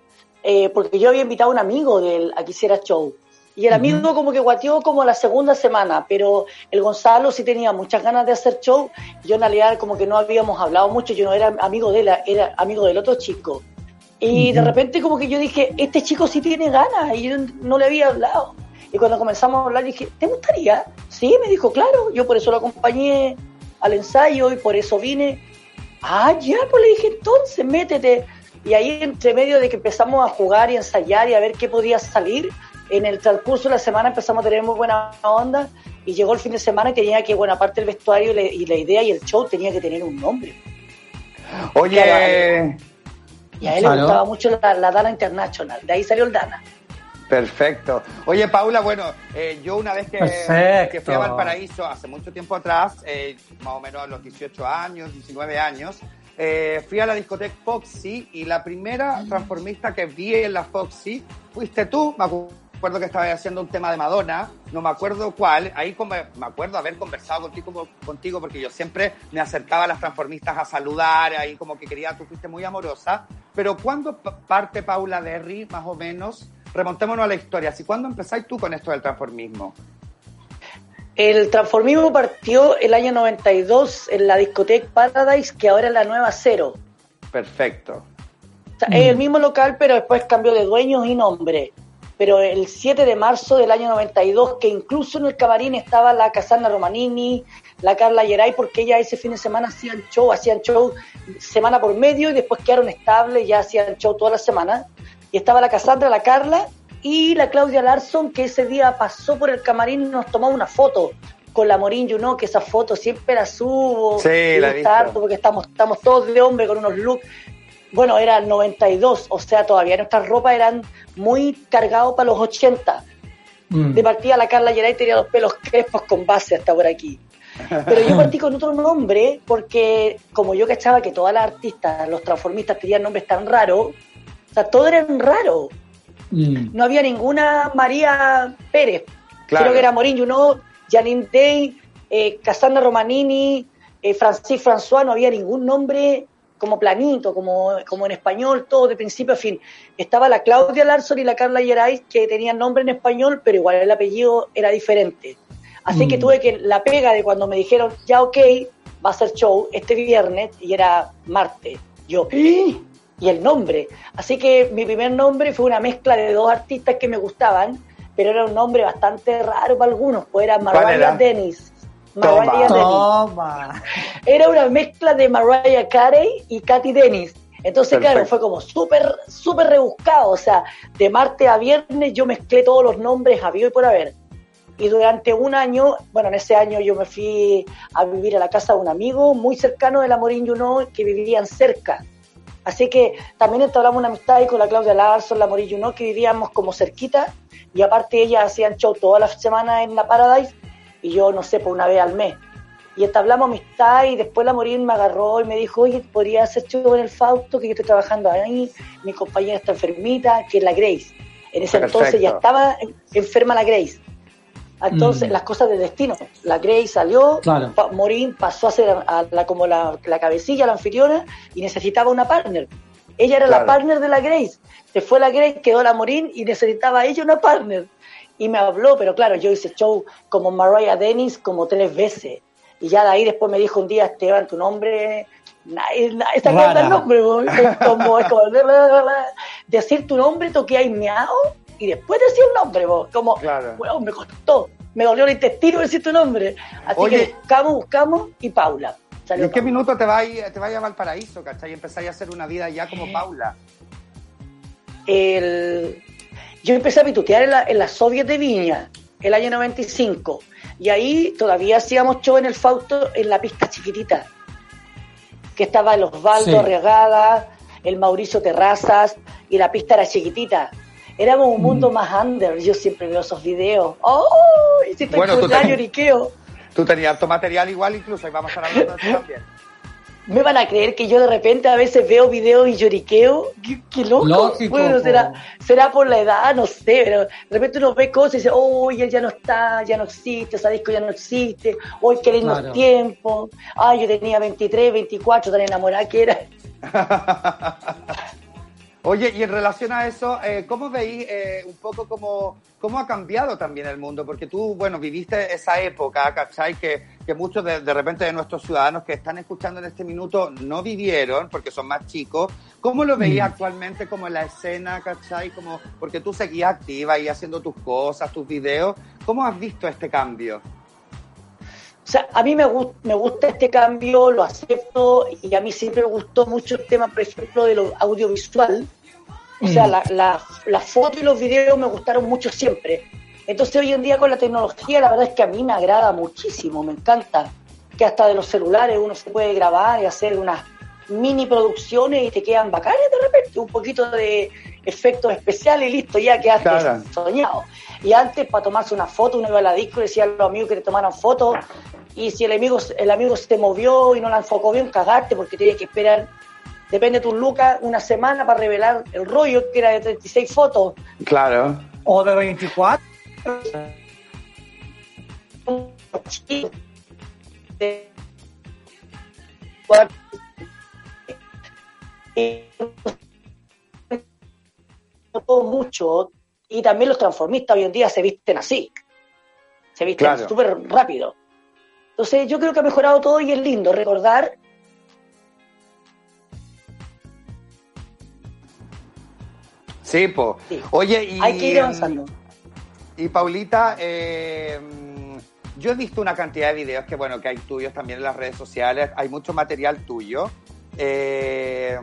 [SPEAKER 5] eh, porque yo había invitado a un amigo de él a que hiciera show. Y el amigo como que guateó como la segunda semana, pero el Gonzalo sí tenía muchas ganas de hacer show. Yo en realidad como que no habíamos hablado mucho, yo no era amigo de él, era amigo del otro chico. Y de repente como que yo dije, este chico sí tiene ganas y yo no le había hablado. Y cuando comenzamos a hablar dije, ¿te gustaría? Sí, me dijo, claro, yo por eso lo acompañé al ensayo y por eso vine. Ah, ya, pues le dije, entonces métete. Y ahí entre medio de que empezamos a jugar y ensayar y a ver qué podía salir, en el transcurso de la semana empezamos a tener muy buena onda y llegó el fin de semana y tenía que, bueno, aparte del vestuario y la- y la idea y el show tenía que tener un nombre.
[SPEAKER 2] Oye,
[SPEAKER 5] Y a él le gustaba mucho la, la Dana International, de ahí salió el Dana.
[SPEAKER 2] Perfecto. Oye, Paula, bueno, eh, yo una vez que fui a Valparaíso, hace mucho tiempo atrás, eh, más o menos a los 18 años, 19 años, eh, fui a la discoteca Foxy y la primera transformista que vi en la Foxy fuiste tú. Me acuerdo que estabas haciendo un tema de Madonna, no me acuerdo cuál. Ahí como- me acuerdo haber conversado contigo, contigo porque yo siempre me acercaba a las transformistas a saludar, ahí como que quería, tú fuiste muy amorosa. Pero ¿cuándo parte Paula Derry, más o menos? Remontémonos a la historia. ¿Así cuándo empezáis tú con esto del transformismo?
[SPEAKER 5] El transformismo partió el año 92 en la discoteca Paradise, que ahora es la nueva Cero.
[SPEAKER 2] Perfecto.
[SPEAKER 5] O sea, Es el mismo local, pero después cambió de dueños y nombre. Pero el 7 de marzo del año 92, que incluso en el camarín estaba la Casana Romanini, la Carla Geray, porque ella ese fin de semana hacían show, hacían show semana por medio y después quedaron estables, ya hacían show toda la semana. Y estaba la Cassandra, la Carla y la Claudia Larson, que ese día pasó por el camarín y nos tomó una foto con la Morín Juno, que esa foto siempre la subo.
[SPEAKER 2] Sí, la he
[SPEAKER 5] gusta
[SPEAKER 2] visto.
[SPEAKER 5] harto porque estamos, estamos todos de hombre con unos looks bueno, era el 92, o sea, todavía nuestras ropas eran muy cargados para los 80.
[SPEAKER 3] Mm.
[SPEAKER 5] De partida la Carla Geray tenía los pelos crespos con base hasta por aquí. Pero yo partí con otro nombre porque como yo cachaba que todas las artistas, los transformistas tenían nombres tan raros, o sea, todos eran raros.
[SPEAKER 3] Mm.
[SPEAKER 5] No había ninguna María Pérez.
[SPEAKER 2] Claro.
[SPEAKER 5] Creo que era Morín Junot, Janine Day, eh, Cassandra Romanini, eh, Francis François, no había ningún nombre como planito, como, como en español, todo de principio a fin. Estaba la Claudia Larson y la Carla Geray, que tenían nombre en español, pero igual el apellido era diferente. Así que
[SPEAKER 3] Mm.
[SPEAKER 5] tuve que la pega de cuando me dijeron, ya ok, va a ser show este viernes, y era martes. Yo, y el nombre. Así que mi primer nombre fue una mezcla de dos artistas que me gustaban, pero era un nombre bastante raro para algunos, pues era Mariah
[SPEAKER 2] era? Toma.
[SPEAKER 5] Mariah Dennis.
[SPEAKER 3] Toma.
[SPEAKER 5] Era una mezcla de Mariah Carey y Katy Dennis. Entonces, claro, fue como súper, súper rebuscado. O sea, de martes a viernes yo mezclé todos los nombres habido y por haber. Y durante un año, bueno, en ese año yo me fui a vivir a la casa de un amigo muy cercano de la Morín Junot que vivían cerca. Así que también entablamos una amistad ahí con la Claudia Larson, la Morín Junot, que vivíamos como cerquita. y aparte ellas hacían show todas las semanas en la Paradise y yo, no sé, por una vez al mes. Y entablamos amistad y después la Morín me agarró y me dijo, oye, podría hacer show en el Fausto, que yo estoy trabajando ahí, mi compañera está enfermita, que es la Grace. En ese entonces ya estaba en- enferma la Grace. Entonces,
[SPEAKER 3] Mm.
[SPEAKER 5] las cosas del destino. La Grace salió,
[SPEAKER 3] Claro.
[SPEAKER 5] pa- Morín pasó a ser a la, como la, la cabecilla, la anfitriona, y necesitaba una partner. Ella era
[SPEAKER 2] Claro.
[SPEAKER 5] la partner de la Grace. Se fue la Grace, quedó la Morín y necesitaba ella una partner. Y me habló, pero claro, yo hice show como Mariah Dennis como tres veces. Y ya de ahí después me dijo un día, Esteban, tu nombre, acuerda
[SPEAKER 3] Rara.
[SPEAKER 5] el nombre. Es como, es como bla, bla, bla, bla. decir tu nombre, toqué ahí meao y después decir el nombre. bo. Como,
[SPEAKER 2] Claro.
[SPEAKER 5] weón, me costó. Me dolió el intestino decir tu nombre. Así
[SPEAKER 2] Oye.
[SPEAKER 5] que buscamos, buscamos y Paula.
[SPEAKER 2] ¿Y
[SPEAKER 5] Salió
[SPEAKER 2] en qué minuto te vas te vaya a Valparaíso, cachai? Y empezáis a hacer una vida ya como Paula.
[SPEAKER 5] el- yo empecé a pitutear en la, en la Soviet de Viña, el año 95. Y ahí todavía hacíamos show en el Fausto en la pista chiquitita. Que estaba el Osvaldo
[SPEAKER 3] Sí.
[SPEAKER 5] Arriagada, el Mauricio Terrazas, y la pista era chiquitita. Éramos un mundo
[SPEAKER 3] Mm.
[SPEAKER 5] más under. Yo siempre veo esos videos. ¡Oh! Y si estoy
[SPEAKER 2] Bueno, tú
[SPEAKER 5] con la
[SPEAKER 2] te-
[SPEAKER 5] lloriqueo.
[SPEAKER 2] Tú tenías harto material igual incluso, y vamos a eso también.
[SPEAKER 5] Me van a creer que yo de repente a veces veo videos y lloriqueo. ¡Qué, qué loco!
[SPEAKER 3] Lógico,
[SPEAKER 5] bueno, será, será por la edad, no sé, pero de repente uno ve cosas y dice, oh, él ya no está, ya no existe, ese disco ya no existe, hoy qué lindo
[SPEAKER 3] Claro.
[SPEAKER 5] tiempo, ay, yo tenía 23, 24, tan enamorada que era.
[SPEAKER 2] Oye, y en relación a eso, eh, ¿cómo veis eh, un poco cómo, cómo ha cambiado también el mundo? Porque tú, bueno, viviste esa época, ¿cachai? Que, que muchos de, de repente de nuestros ciudadanos que están escuchando en este minuto no vivieron porque son más chicos. ¿Cómo lo veías
[SPEAKER 3] Mm.
[SPEAKER 2] actualmente como en la escena, ¿cachai? Como, porque tú seguías activa y haciendo tus cosas, tus videos. ¿Cómo has visto este cambio?
[SPEAKER 5] O sea, a mí me, gust- me gusta este cambio, lo acepto y a mí siempre me gustó mucho el tema, por ejemplo, de lo audiovisual. O sea,
[SPEAKER 3] Mm.
[SPEAKER 5] la, la, la foto y los videos me gustaron mucho siempre. Entonces hoy en día con la tecnología la verdad es que a mí me agrada muchísimo, me encanta. Que hasta de los celulares uno se puede grabar y hacer unas mini producciones y te quedan bacanes de repente, un poquito de efectos especiales y listo, ya quedaste
[SPEAKER 2] Claro.
[SPEAKER 5] soñado. Y antes para tomarse una foto uno iba a la disco y decía a los amigos que le tomaran fotos y si el amigo, el amigo se movió y no la enfocó bien, cagaste porque tenía que esperar, depende de tus lucas, una semana para revelar el rollo que era de 36 fotos.
[SPEAKER 2] Claro.
[SPEAKER 3] O de 24.
[SPEAKER 5] Y todo mucho y también los transformistas hoy en día se visten así se visten
[SPEAKER 2] Claro.
[SPEAKER 5] súper rápido entonces yo creo que ha mejorado todo y es lindo recordar
[SPEAKER 2] Sí, po.
[SPEAKER 5] Sí.
[SPEAKER 2] Oye, y...
[SPEAKER 5] hay que ir avanzando
[SPEAKER 2] Y Paulita, eh, yo he visto una cantidad de videos que, bueno, que hay tuyos también en las redes sociales, hay mucho material tuyo. Eh,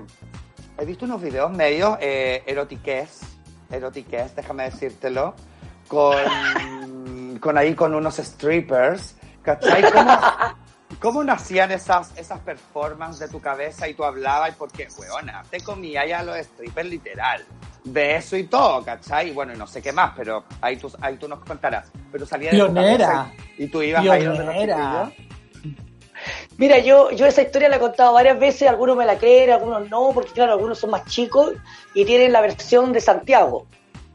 [SPEAKER 2] he visto unos videos medios eh, erotiques, erotiques, déjame decírtelo, con, con ahí con unos strippers, ¿cachai? ¿Cómo, cómo nacían esas, esas performances de tu cabeza y tú hablabas? Porque, weona, te comía ya los strippers literal. De eso y todo, ¿cachai? Bueno, y no sé qué más, pero ahí tú, ahí tú nos contarás. Pero salía de
[SPEAKER 3] Pionera.
[SPEAKER 2] y, y tú ibas ahí donde los
[SPEAKER 3] Pionera.
[SPEAKER 2] chiquillos.
[SPEAKER 5] Mira, yo, yo esa historia la he contado varias veces, algunos me la creen, algunos no, porque claro, algunos son más chicos y tienen la versión de Santiago,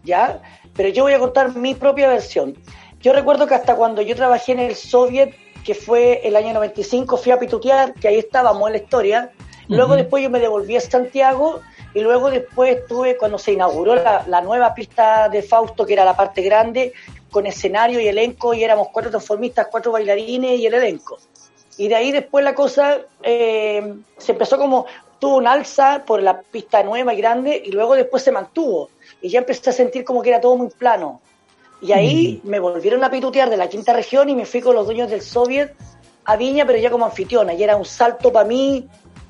[SPEAKER 5] ¿ya? Pero yo voy a contar mi propia versión. Yo recuerdo que hasta cuando yo trabajé en el Soviet, que fue el año 95, fui a pitutear, que ahí estábamos en la historia. Luego después yo me devolví a Santiago y luego después estuve cuando se inauguró la, la nueva pista de Fausto, que era la parte grande, con escenario y elenco, y éramos cuatro transformistas, cuatro bailarines y el elenco. Y de ahí después la cosa eh, se empezó como, tuvo un alza por la pista nueva y grande y luego después se mantuvo. Y ya empecé a sentir como que era todo muy plano. Y ahí me volvieron a pitutear de la quinta región y me fui con los dueños del Soviet a Viña, pero ya como anfitriona. Y era un salto para mí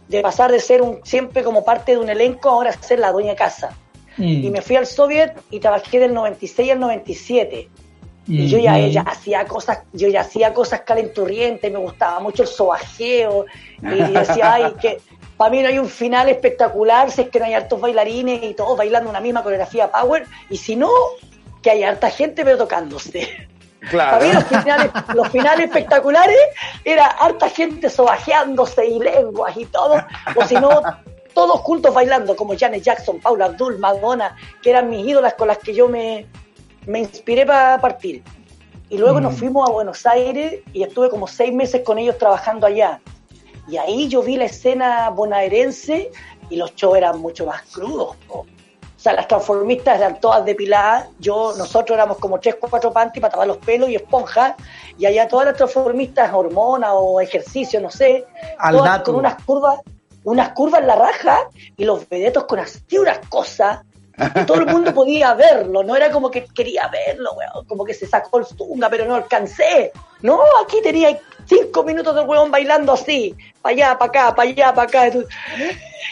[SPEAKER 5] de pasar de ser un, siempre como parte de un elenco a ahora ser la dueña de casa.
[SPEAKER 3] Mm.
[SPEAKER 5] Y me fui al Soviet y trabajé del 96 al 97. Y yo ya, ya hacía cosas, yo ya hacía cosas calenturrientes, me gustaba mucho el sobajeo, y decía, ay, que para mí no hay un final espectacular si es que no hay hartos bailarines y todos bailando una misma coreografía power, y si no, que hay harta gente pero tocándose.
[SPEAKER 2] Claro.
[SPEAKER 5] Para mí los finales, los finales espectaculares era harta gente sobajeándose y lenguas y todo, o si no, todos juntos bailando, como Janet Jackson, Paula Abdul, Madonna, que eran mis ídolas con las que yo me, me inspiré para partir. Y luego nos fuimos a Buenos Aires y estuve como seis meses con ellos trabajando allá. Y ahí yo vi la escena bonaerense y los shows eran mucho más crudos. po. O sea, las transformistas eran todas depiladas. Yo, nosotros éramos como tres, cuatro panty para tapar los pelos y esponjas. Y allá todas las transformistas, hormonas o ejercicio, no sé,
[SPEAKER 3] Al
[SPEAKER 5] todas con unas curvas, unas curvas en la raja y los vedetos con así unas cosas. Y todo el mundo podía verlo, no era como que quería verlo, weón, como que se sacó el tunga, pero no alcancé. No, aquí tenía cinco minutos del weón bailando así, para allá, para acá, para allá, para acá.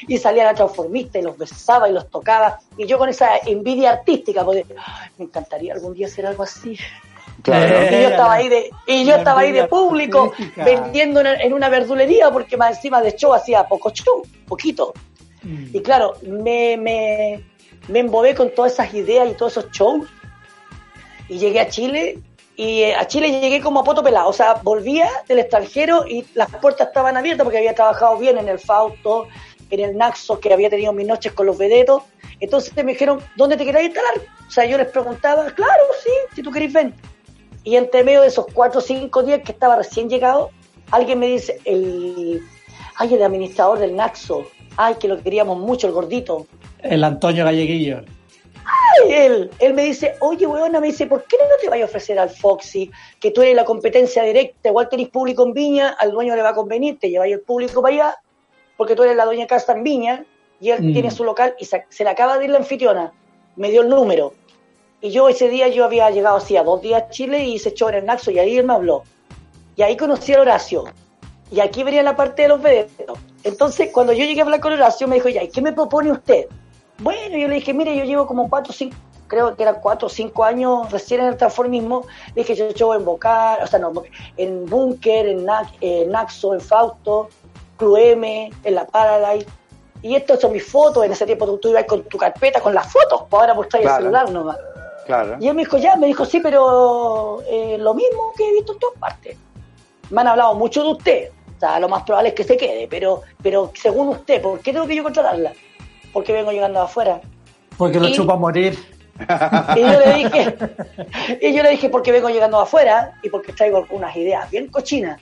[SPEAKER 5] Y salía la transformista y los besaba y los tocaba. Y yo con esa envidia artística, porque "Ay, me encantaría algún día hacer algo así.
[SPEAKER 2] Claro.
[SPEAKER 5] Y yo estaba ahí de, y yo estaba ahí de público
[SPEAKER 3] artística.
[SPEAKER 5] vendiendo en, en una verdulería porque más encima de show hacía poco show, poquito.
[SPEAKER 3] Mm.
[SPEAKER 5] Y claro, me, me, me embobé con todas esas ideas y todos esos shows. Y llegué a Chile. Y eh, a Chile llegué como a poto pelado. O sea, volvía del extranjero y las puertas estaban abiertas porque había trabajado bien en el Fausto, en el Naxos, que había tenido mis noches con los vedetos. Entonces me dijeron, ¿dónde te querías instalar? O sea, yo les preguntaba, claro, sí, si tú querés ven. Y entre medio de esos cuatro o cinco días que estaba recién llegado, alguien me dice, el, ay, el administrador del Naxo, ay, que lo queríamos mucho, el gordito.
[SPEAKER 3] El Antonio Galleguillo.
[SPEAKER 5] Ay, él, él me dice, oye, weona, me dice, ¿por qué no te vayas a ofrecer al Foxy? Que tú eres la competencia directa, igual tenés público en Viña, al dueño le va a convenir, te lleváis el público para allá, porque tú eres la dueña de casa en Viña, y él
[SPEAKER 3] Mm.
[SPEAKER 5] tiene su local, y se, se le acaba de ir la anfitriona, me dio el número. Y yo ese día, yo había llegado así a dos días a Chile y se echó en el Naxo, y ahí él me habló. Y ahí conocí a Horacio. Y aquí venía la parte de los vedetos. Entonces, cuando yo llegué a hablar con Horacio, me dijo, ya, ¿y qué me propone usted? Bueno, yo le dije, mire, yo llevo como cuatro o cinco, creo que eran cuatro o cinco años recién en el transformismo. Le dije, yo llevo en Bocar, o sea, no, en Bunker, en, en Naxo, en Fausto, Club M, en La Paradise. Y estas son mis fotos. En ese tiempo tú, tú ibas con tu carpeta, con las fotos, pues ahora traes
[SPEAKER 2] Claro.
[SPEAKER 5] el celular nomás.
[SPEAKER 2] Claro.
[SPEAKER 5] Y él me dijo, ya, me dijo, sí, pero eh, lo mismo que he visto en todas partes. Me han hablado mucho de usted. O sea, lo más probable es que se quede, pero, pero según usted, ¿por qué tengo que yo contratarla? Porque vengo llegando afuera.
[SPEAKER 3] Porque lo
[SPEAKER 5] Y-
[SPEAKER 3] chupa a morir.
[SPEAKER 5] Y yo le dije, y yo le dije, porque vengo llegando afuera y porque traigo unas ideas bien cochinas.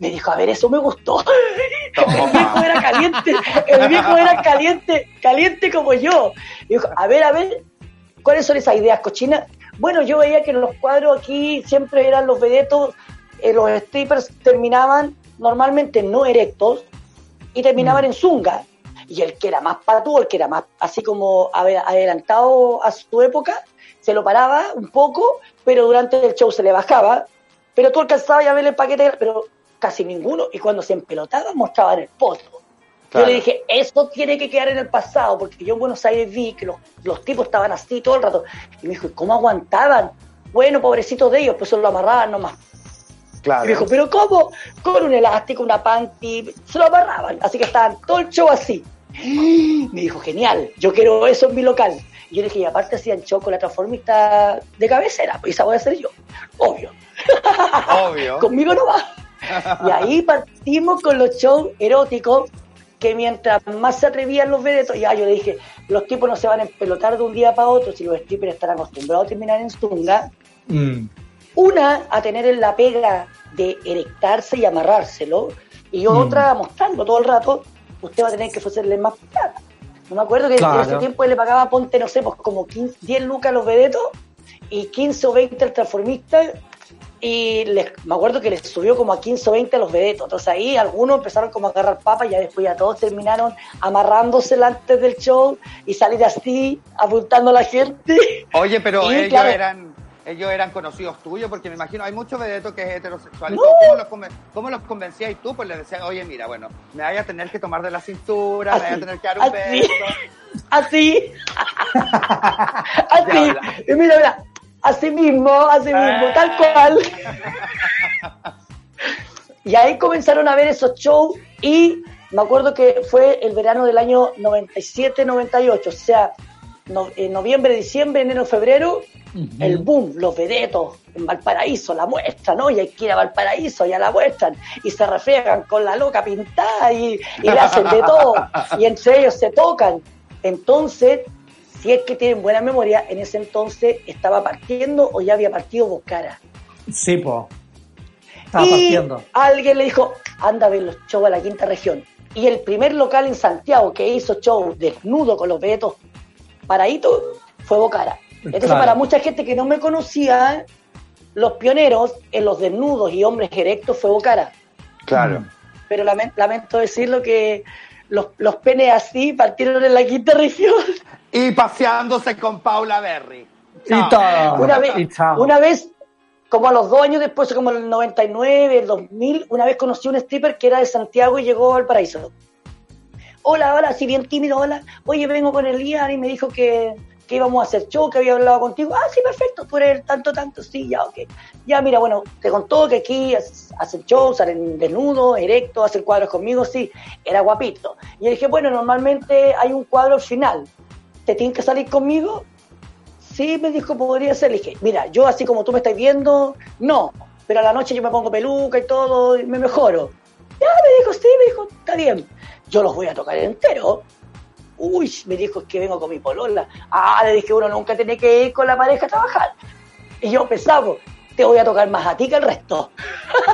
[SPEAKER 5] Me dijo, a ver, eso me gustó. El viejo era caliente, el viejo era caliente, caliente como yo. Y dijo, a ver, a ver, ¿cuáles son esas ideas cochinas? Bueno, yo veía que en los cuadros aquí siempre eran los vedetos, eh, los strippers terminaban normalmente no erectos y terminaban en zunga. Y el que era más patúo, el que era más así como ade- adelantado a su época, se lo paraba un poco, pero durante el show se le bajaba. Pero tú alcanzabas a ver el paquete, pero casi ninguno. Y cuando se empelotaba, mostraban el poto.
[SPEAKER 2] Claro.
[SPEAKER 5] Yo le dije, eso tiene que quedar en el pasado, porque yo en Buenos Aires vi que los, los tipos estaban así todo el rato. Y me dijo, ¿y cómo aguantaban? Bueno, pobrecitos de ellos, pues se lo amarraban nomás.
[SPEAKER 2] Claro.
[SPEAKER 5] Y me dijo, ¿pero cómo? Con un elástico, una panty, se lo amarraban. Así que estaban todo el show así. Me dijo, genial, yo quiero eso en mi local. Y yo le dije, y aparte hacían show con la transformista de cabecera, pues esa voy a ser yo. Obvio.
[SPEAKER 2] Obvio.
[SPEAKER 5] Conmigo no va. Y ahí partimos con los shows eróticos, que mientras más se atrevían los vedetos, ya yo le dije, los tipos no se van a empelotar de un día para otro, si los strippers están acostumbrados a terminar en zunga.
[SPEAKER 3] Mm.
[SPEAKER 5] Una, a tener en la pega de erectarse y amarrárselo, y otra, a mostrarlo todo el rato, usted va a tener que ofrecerle más plata. No me acuerdo que
[SPEAKER 3] Claro.
[SPEAKER 5] en ese tiempo él le pagaba, ponte, no sé, pues como 15, 10 lucas a los vedetos y 15 o 20 al transformista. Y les, me acuerdo que les subió como a 15 o 20 a los vedetos. Entonces ahí algunos empezaron como a agarrar papas y ya después ya todos terminaron amarrándosela antes del show y salir así, apuntando a la gente.
[SPEAKER 2] Oye, pero
[SPEAKER 5] Y,
[SPEAKER 2] ellos
[SPEAKER 5] claro.
[SPEAKER 2] eran ellos eran conocidos tuyos, porque me imagino, hay muchos vedetos que es heterosexual.
[SPEAKER 5] No.
[SPEAKER 2] ¿Cómo, los conven- ¿Cómo los convencías tú? Pues les decías, oye, mira, bueno, me vaya a tener que tomar de la cintura, me vaya a tener que dar un
[SPEAKER 5] así.
[SPEAKER 2] beso.
[SPEAKER 5] así, así, y mira, mira, así mismo, así mismo, tal cual. Y ahí comenzaron a ver esos shows y me acuerdo que fue el verano del año 97-98, o sea, no- en noviembre, diciembre, enero, febrero, el boom, los vedetos en Valparaíso, la muestran, ¿no? Y hay que ir a Valparaíso, ya la muestran, y se refriegan con la loca pintada y, y le hacen de todo, y entre ellos se tocan. Entonces, si es que tienen buena memoria, en ese entonces estaba partiendo o ya había partido Boscara.
[SPEAKER 3] Sí, po. Estaba
[SPEAKER 5] y
[SPEAKER 3] partiendo.
[SPEAKER 5] alguien le dijo, anda a ver los shows a la quinta región. Y el primer local en Santiago que hizo show desnudo con los vedetos paraditos fue Bocara. Entonces,
[SPEAKER 3] Claro.
[SPEAKER 5] para mucha gente que no me conocía, los pioneros en los desnudos y hombres erectos fue Bocara.
[SPEAKER 2] Claro.
[SPEAKER 5] Pero lamen- lamento decirlo que los, los penes así partieron en la quinta región.
[SPEAKER 2] Y paseándose con Paula Berry.
[SPEAKER 3] Y todo.
[SPEAKER 5] Una vez,
[SPEAKER 3] Y chao.
[SPEAKER 5] una vez, como a los dos años después, como en el 99, el 2000, una vez conocí a un stripper que era de Santiago y llegó al paraíso. Hola, hola, así bien tímido, hola. Oye, vengo con Elian y me dijo que, que íbamos a hacer show, que había hablado contigo. Ah, sí, perfecto, tú eres tanto, tanto, sí, ya, ok. Ya, mira, bueno, te contó que aquí hacen shows, salen desnudos, erectos, hacen cuadros conmigo, sí, era guapito. Y yo dije, bueno, normalmente hay un cuadro al final. ¿Te tienes que salir conmigo? Sí, me dijo, podría ser. Le dije, mira, yo así como tú me estás viendo, no. Pero a la noche yo me pongo peluca y todo, me mejoro. Ya, me dijo, sí, me dijo, está bien. Yo los voy a tocar entero. Uy, me dijo, es que vengo con mi polola. Ah, le dije, uno nunca tiene que ir con la pareja a trabajar. Y yo pensaba, te voy a tocar más a ti que al resto.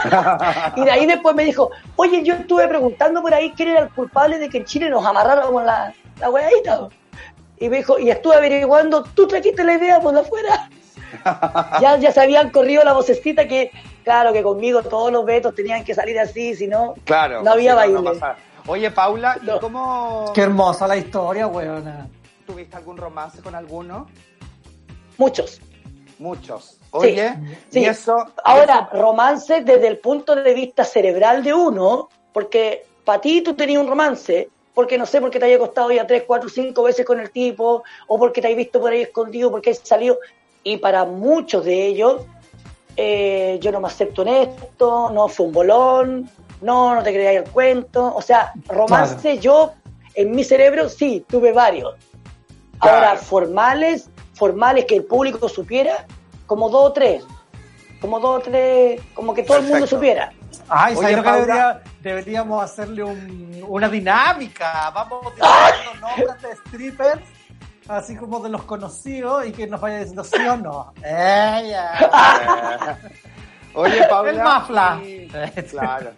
[SPEAKER 5] y de ahí después me dijo, oye, yo estuve preguntando por ahí quién era el culpable de que en Chile nos amarráramos la, la hueadita. Y me dijo, y estuve averiguando, tú trajiste la idea por afuera. ya, ya se habían corrido la vocecita que, claro, que conmigo todos los vetos tenían que salir así, si no,
[SPEAKER 2] Claro.
[SPEAKER 5] no había baile.
[SPEAKER 2] Oye, Paula, ¿y
[SPEAKER 5] No.
[SPEAKER 2] cómo
[SPEAKER 3] Qué hermosa la historia, weona.
[SPEAKER 2] tuviste algún romance con alguno?
[SPEAKER 5] Muchos.
[SPEAKER 2] Muchos. Oye,
[SPEAKER 5] sí.
[SPEAKER 2] y eso.
[SPEAKER 5] Ahora, romance desde el punto de vista cerebral de uno, porque para ti tú tenías un romance, porque no sé, porque te haya costado ya tres, cuatro, cinco veces con el tipo, o porque te hay visto por ahí escondido, porque has salido. Y para muchos de ellos, eh, yo no me acepto en esto, no fue un bolón, no, no te creáis el cuento. O sea, romance yo, en mi cerebro, sí, tuve varios. Ahora, formales, formales que el público supiera, como dos o tres. Como dos o tres, como que todo el mundo supiera.
[SPEAKER 3] Ay,
[SPEAKER 2] Oye,
[SPEAKER 3] ¿sabes lo que
[SPEAKER 2] Paula.
[SPEAKER 3] debería- deberíamos hacerle un- una dinámica? Vamos diciendo nombres de strippers, así como de los conocidos, y que nos vaya diciendo sí o no. Ella.
[SPEAKER 2] Eh, Oye, Paula.
[SPEAKER 3] El mafla.
[SPEAKER 2] y- Claro.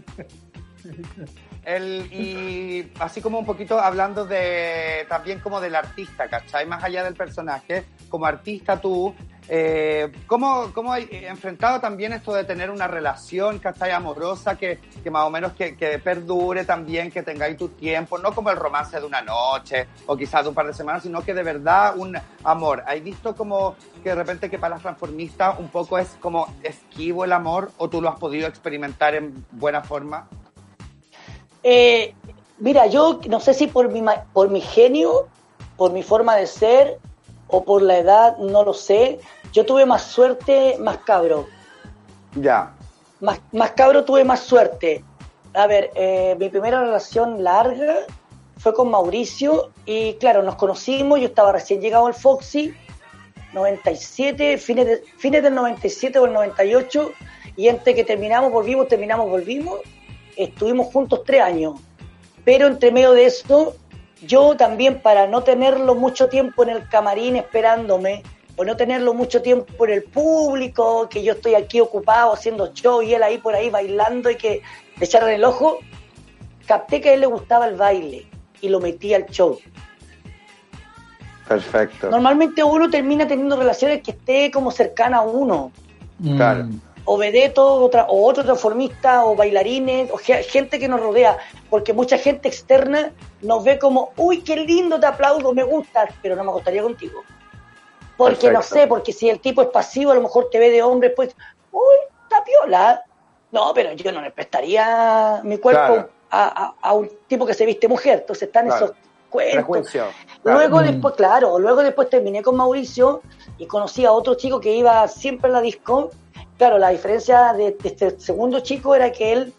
[SPEAKER 2] El, y así como un poquito hablando de también como del artista, ¿cachai? Más allá del personaje, como artista tú, eh, ¿cómo, ¿cómo hay enfrentado también esto de tener una relación, ¿cachai? Amorosa, que, que más o menos que, que perdure también, que tengáis tu tiempo, no como el romance de una noche o quizás de un par de semanas, sino que de verdad un amor. ¿Has visto como que de repente que para las transformistas un poco es como esquivo el amor o tú lo has podido experimentar en buena forma?
[SPEAKER 5] Eh, mira, yo no sé si por mi, por mi genio, por mi forma de ser o por la edad, no lo sé. Yo tuve más suerte, más cabro.
[SPEAKER 2] Ya.
[SPEAKER 5] Más, más cabro tuve más suerte. A ver, eh, mi primera relación larga fue con Mauricio y claro, nos conocimos, yo estaba recién llegado al Foxy, 97, fines, de- fines del 97 o el 98, y entre que terminamos, volvimos, terminamos, volvimos, estuvimos juntos tres años. Pero entre medio de esto, yo también para no tenerlo mucho tiempo en el camarín esperándome, o no tenerlo mucho tiempo en el público, que yo estoy aquí ocupado haciendo show y él ahí por ahí bailando y que le echaran el ojo, capté que a él le gustaba el baile y lo metí al show.
[SPEAKER 2] Perfecto.
[SPEAKER 5] Normalmente uno termina teniendo relaciones que esté como cercana a uno.
[SPEAKER 2] Claro.
[SPEAKER 5] O vedetos, otra, o otro transformista, o bailarines, o ge- gente que nos rodea, porque mucha gente externa nos ve como, uy, qué lindo, te aplaudo, me gusta, pero no me gustaría contigo. Porque no sé, porque si el tipo es pasivo, a lo mejor te ve de hombre, pues, uy, está piola. No, pero yo no le prestaría mi cuerpo
[SPEAKER 2] Claro.
[SPEAKER 5] a, a- a un tipo que se viste mujer, entonces están
[SPEAKER 2] Claro.
[SPEAKER 5] esos cuentos.
[SPEAKER 2] Claro.
[SPEAKER 5] Luego
[SPEAKER 3] Mm.
[SPEAKER 5] después, claro, luego después terminé con Mauricio y conocí a otro chico que iba siempre a la disco. Claro, la diferencia de, de este segundo chico era que él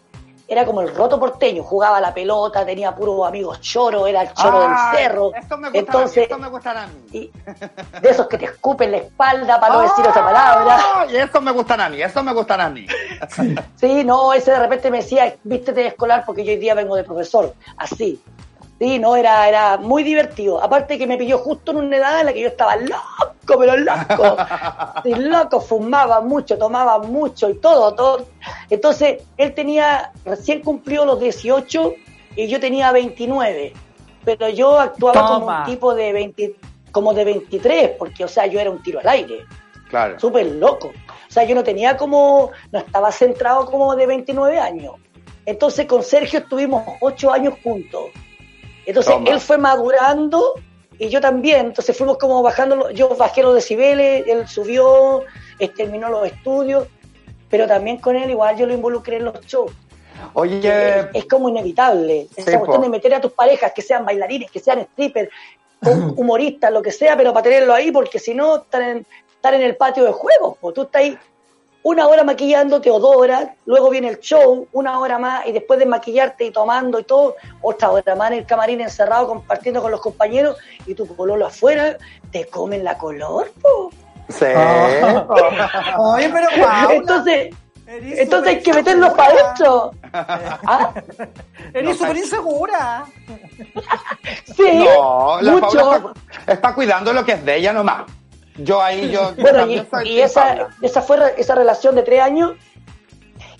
[SPEAKER 5] era como el roto porteño, jugaba a la pelota, tenía puros amigos choros, era el choro
[SPEAKER 2] Ah,
[SPEAKER 5] del cerro.
[SPEAKER 2] Esto me
[SPEAKER 5] Entonces,
[SPEAKER 2] a mí, esto me gustará a mí.
[SPEAKER 5] y de esos que te escupen la espalda para no decir otra palabra.
[SPEAKER 2] Y esto me gustan a mí, esto me gustan a mí.
[SPEAKER 5] Sí, no, ese de repente me decía, vístete de escolar porque yo hoy día vengo de profesor. Así. Sí, no, era, era muy divertido. Aparte que me pilló justo en una edad en la que yo estaba loco, pero loco. Sí, loco, fumaba mucho, tomaba mucho y todo, todo. Entonces, él tenía, recién cumplió los 18 y yo tenía 29. Pero yo actuaba como un tipo de 20, como de 23, porque, o sea, yo era un tiro al aire
[SPEAKER 2] Claro.
[SPEAKER 5] súper loco. O sea, yo no tenía como, no estaba centrado como de 29 años. Entonces con Sergio estuvimos ocho años juntos. Entonces
[SPEAKER 2] Toma.
[SPEAKER 5] él fue madurando y yo también. Entonces fuimos como bajando, yo bajé los decibeles, él subió, terminó los estudios, pero también con él igual yo lo involucré en los shows.
[SPEAKER 2] Oye,
[SPEAKER 5] es como inevitable.
[SPEAKER 2] Sí,
[SPEAKER 5] Esa cuestión
[SPEAKER 2] po.
[SPEAKER 5] de meter a tus parejas, que sean bailarines, que sean strippers, hum- humoristas, lo que sea, pero para tenerlo ahí, porque si no, están en, están en el patio de juegos. Pues tú estás ahí una hora maquillándote o dos horas, luego viene el show, una hora más, y después de maquillarte y tomando y todo, otra hora más en el camarín encerrado compartiendo con los compañeros, y tu pololo afuera, te comen la color, po.
[SPEAKER 2] sí.
[SPEAKER 6] Oye, pero Paula,
[SPEAKER 5] Entonces,
[SPEAKER 6] eres
[SPEAKER 5] entonces hay que meterlos
[SPEAKER 6] insegura.
[SPEAKER 5] para adentro. ¿Ah?
[SPEAKER 6] Eres
[SPEAKER 2] No,
[SPEAKER 6] súper insegura.
[SPEAKER 5] Sí,
[SPEAKER 2] No, la
[SPEAKER 5] mucho.
[SPEAKER 2] Paula está, está cuidando lo que es de ella nomás. Yo ahí, yo, yo
[SPEAKER 5] Bueno, y, esa, esa fue re- esa relación de tres años.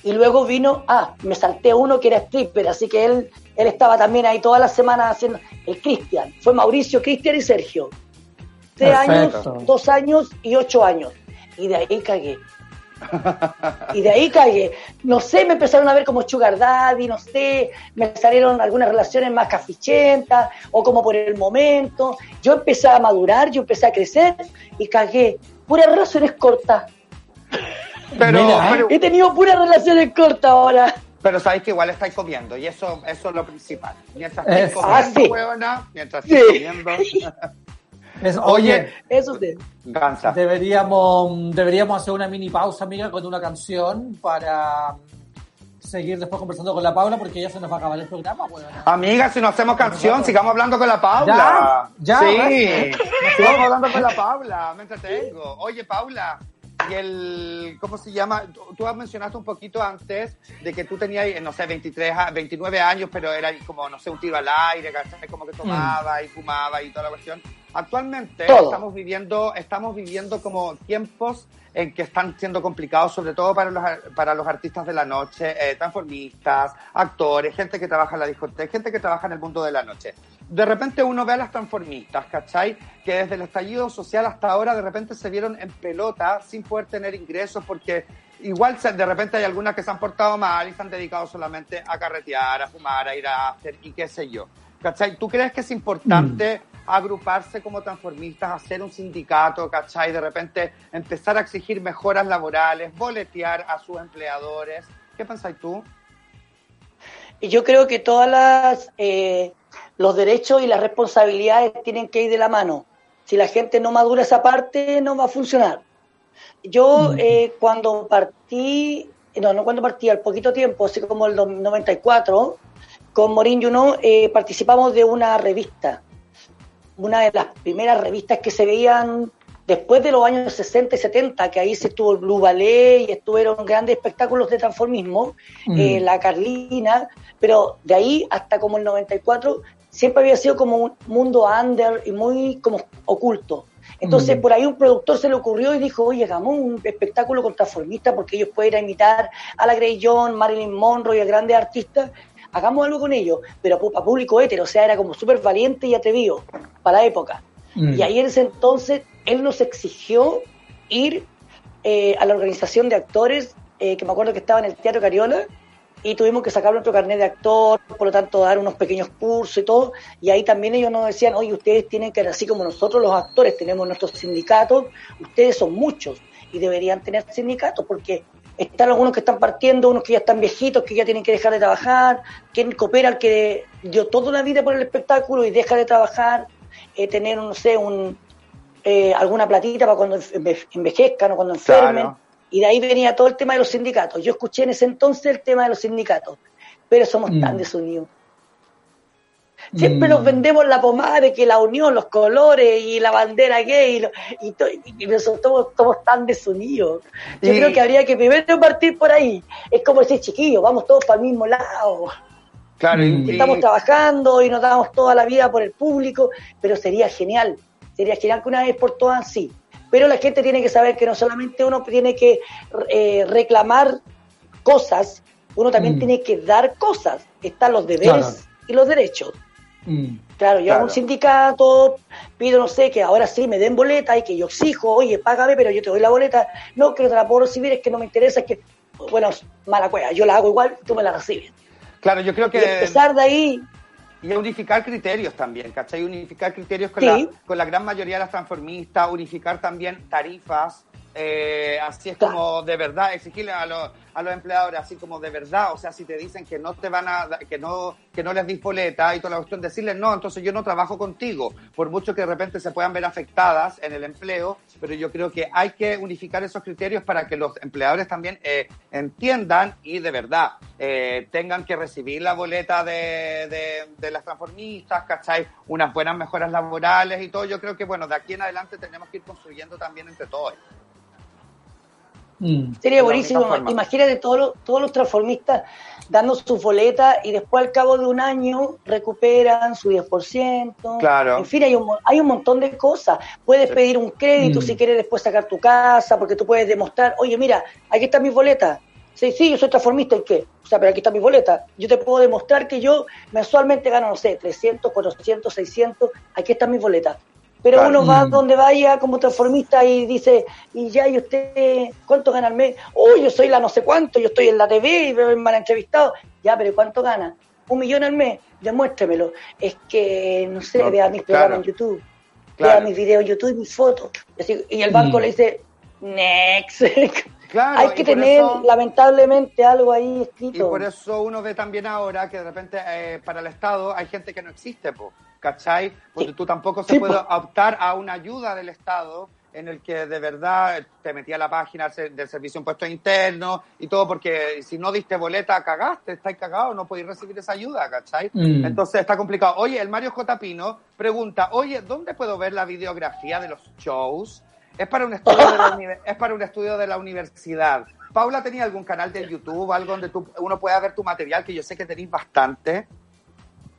[SPEAKER 5] Y luego vino, ah, me salté uno que era stripper, así que él, él estaba también ahí todas las semanas haciendo, el Cristian. Fue Mauricio, Cristian y Sergio. Tres
[SPEAKER 3] Perfecto.
[SPEAKER 5] años, dos años y ocho años. Y de ahí cagué. Y de ahí cagué. No sé, me empezaron a ver como sugar daddy, no sé, me salieron algunas relaciones más cafichentas o como por el momento. Yo empecé a madurar, yo empecé a crecer y cagué. Puras relaciones cortas.
[SPEAKER 2] Pero,
[SPEAKER 3] Mira,
[SPEAKER 2] pero,
[SPEAKER 5] He tenido puras relaciones cortas ahora.
[SPEAKER 2] pero sabéis que igual estáis comiendo y eso, eso es lo principal. Mientras
[SPEAKER 3] Es-
[SPEAKER 2] estáis comiendo,
[SPEAKER 5] Ah, sí.
[SPEAKER 2] huevona, mientras
[SPEAKER 5] Sí.
[SPEAKER 2] estáis comiendo.
[SPEAKER 3] Es-
[SPEAKER 2] Oye,
[SPEAKER 3] oye,
[SPEAKER 5] Eso
[SPEAKER 3] deberíamos, deberíamos hacer una mini pausa, amiga, con una canción para seguir después conversando con la Paula porque ya se nos va a acabar el programa.
[SPEAKER 2] Amiga, si no hacemos canción, sigamos hablando con la Paula.
[SPEAKER 3] Ya, ya,
[SPEAKER 2] Sí, sigamos hablando con la Paula, me entretengo. Oye, Paula, y el, ¿cómo se llama? Tú, tú mencionaste un poquito antes de que tú tenías, no sé, 23, a- 29 años, pero era como, no sé, un tiro al aire. Como que tomaba y fumaba y toda la cuestión. Actualmente
[SPEAKER 5] Todo.
[SPEAKER 2] estamos viviendo, estamos viviendo como tiempos en que están siendo complicados, sobre todo para los, ar- para los artistas de la noche, eh, transformistas, actores, gente que trabaja en la discoteca, gente que trabaja en el mundo de la noche. De repente uno ve a las transformistas, ¿cachai? Que desde el estallido social hasta ahora de repente se vieron en pelota sin poder tener ingresos porque igual de repente hay algunas que se han portado mal y se han dedicado solamente a carretear, a fumar, a ir a after y qué sé yo. ¿Cachai? ¿Tú crees que es importante agruparse como transformistas, hacer un sindicato, ¿cachai? De repente empezar a exigir mejoras laborales, boletear a sus empleadores. ¿Qué pensáis tú?
[SPEAKER 5] Yo creo que todas las eh, los derechos y las responsabilidades tienen que ir de la mano. Si la gente no madura esa parte, no va a funcionar. Yo eh, cuando partí, no, no cuando partí, al poquito tiempo, así como el 94, con Morín Juno, eh, participamos de una revista, una de las primeras revistas que se veían después de los años 60 y 70, que ahí se estuvo el Blue Ballet y estuvieron grandes espectáculos de transformismo,
[SPEAKER 3] Mm.
[SPEAKER 5] eh, la Carlina, pero de ahí hasta como el 94 siempre había sido como un mundo under y muy como oculto. Entonces
[SPEAKER 3] Mm.
[SPEAKER 5] por ahí un productor se le ocurrió y dijo, oye, hagamos un espectáculo con transformistas porque ellos pueden ir a imitar a la Grey John, Marilyn Monroe y a grandes artistas, hagamos algo con ellos, pero para público hétero, o sea, era como súper valiente y atrevido para la época.
[SPEAKER 3] Mm.
[SPEAKER 5] Y ahí en ese entonces él nos exigió ir eh, a la organización de actores, eh, que me acuerdo que estaba en el Teatro Cariola, y tuvimos que sacar nuestro carnet de actor, por lo tanto dar unos pequeños cursos y todo, y ahí también ellos nos decían, oye, ustedes tienen que, así como nosotros los actores tenemos nuestros sindicatos, ustedes son muchos y deberían tener sindicatos, porque están algunos que están partiendo, unos que ya están viejitos, que ya tienen que dejar de trabajar, quien coopera el que dio toda la vida por el espectáculo y deja de trabajar, eh, tener, no sé, un, eh, alguna platita para cuando enve- envejezcan o cuando enfermen.
[SPEAKER 2] Claro.
[SPEAKER 5] Y de ahí venía todo el tema de los sindicatos. Yo escuché en ese entonces el tema de los sindicatos. pero somos
[SPEAKER 3] Mm.
[SPEAKER 5] tan desunidos. Siempre
[SPEAKER 3] Mm.
[SPEAKER 5] nos vendemos la pomada de que la unión, los colores y la bandera gay y, lo- y, to- y nosotros somos, tan desunidos. Yo creo que habría que primero partir por ahí. Es como decir, chiquillos, vamos todos para el mismo lado.
[SPEAKER 2] Claro, y-
[SPEAKER 3] Mm.
[SPEAKER 2] y-
[SPEAKER 5] Estamos trabajando y nos damos toda la vida por el público, pero sería genial. Sería genial que una vez por todas sí. Pero la gente tiene que saber que no solamente uno tiene que eh, reclamar cosas, uno también
[SPEAKER 3] Mm.
[SPEAKER 5] tiene que dar cosas. Están los deberes
[SPEAKER 3] Claro.
[SPEAKER 5] y los derechos.
[SPEAKER 3] Mm.
[SPEAKER 5] Claro, yo a
[SPEAKER 2] Claro.
[SPEAKER 5] un sindicato pido, no sé, que ahora sí me den boleta y que yo exijo, oye, págame, pero yo te doy la boleta. No, que no te la puedo recibir, es que no me interesa, es que, bueno, mala cueva, yo la hago igual, tú me la recibes.
[SPEAKER 2] claro, yo creo
[SPEAKER 5] Y
[SPEAKER 2] que...
[SPEAKER 5] empezar de ahí,
[SPEAKER 2] Y unificar criterios también, ¿cachai? Unificar criterios con,
[SPEAKER 5] Sí.
[SPEAKER 2] la, con la gran mayoría de las transformistas, unificar también tarifas, eh, así es
[SPEAKER 5] Claro.
[SPEAKER 2] como de verdad, exigirle a los, a los empleadores, así como de verdad, o sea, si te dicen que no te van a, que no, que no les dis boleta y toda la cuestión, decirles no, entonces yo no trabajo contigo, por mucho que de repente se puedan ver afectadas en el empleo, pero yo creo que hay que unificar esos criterios para que los empleadores también eh, entiendan y de verdad eh, tengan que recibir la boleta de, de, de las transformistas, ¿cachai? Unas buenas mejoras laborales y todo. Yo creo que, bueno, de aquí en adelante tenemos que ir construyendo también entre todos.
[SPEAKER 3] Mm.
[SPEAKER 5] Sería buenísimo. Imagínate todos los, todos los transformistas dando sus boletas y después al cabo de un año recuperan su 10%.
[SPEAKER 2] Claro.
[SPEAKER 5] En fin, hay un, hay un montón de cosas. Puedes
[SPEAKER 2] Sí.
[SPEAKER 5] pedir un crédito
[SPEAKER 3] Mm.
[SPEAKER 5] si quieres después sacar tu casa, porque tú puedes demostrar, oye, mira, aquí está mi boleta. Sí, sí, yo soy transformista, ¿y qué? O sea, pero aquí está mi boleta. Yo te puedo demostrar que yo mensualmente gano, no sé, 300, 400, 600, aquí está mi boleta. Pero
[SPEAKER 2] Claro.
[SPEAKER 5] uno va
[SPEAKER 3] Mm.
[SPEAKER 5] donde vaya como transformista y dice, y ya, ¿y usted cuánto gana al mes? Oh, yo soy la no sé cuánto, yo estoy en la TV y me han entrevistado. Ya, pero ¿cuánto gana? Un millón al mes, demuéstremelo. Es que, no sé,
[SPEAKER 2] No,
[SPEAKER 5] vea mis
[SPEAKER 2] claro.
[SPEAKER 5] programas en YouTube,
[SPEAKER 2] Claro.
[SPEAKER 5] vea mis videos en YouTube y mis fotos. Y y el banco
[SPEAKER 3] Mm.
[SPEAKER 5] le dice, next.
[SPEAKER 2] Claro,
[SPEAKER 5] Hay
[SPEAKER 2] y
[SPEAKER 5] que tener,
[SPEAKER 2] eso-
[SPEAKER 5] lamentablemente, algo ahí
[SPEAKER 2] Y
[SPEAKER 5] escrito.
[SPEAKER 2] por eso uno ve también ahora que de repente eh, para el Estado hay gente que no existe, po, ¿cachai? Porque
[SPEAKER 5] Sí.
[SPEAKER 2] tú tampoco se
[SPEAKER 5] Sí,
[SPEAKER 2] puede
[SPEAKER 5] po.
[SPEAKER 2] optar a una ayuda del Estado en el que de verdad te metía la página del Servicio de Impuestos Internos y todo, porque si no diste boleta, cagaste, estáis cagados, no podéis recibir esa ayuda, ¿cachai?
[SPEAKER 3] Mm.
[SPEAKER 2] Entonces está complicado. Oye, el Mario J. Pino pregunta, oye, ¿dónde puedo ver la videografía de los shows? Es para un estudio de la, es para un estudio de la universidad. Paula, ¿tenía algún canal de YouTube, algo donde tú, uno pueda ver tu material, que yo sé que tenéis bastante?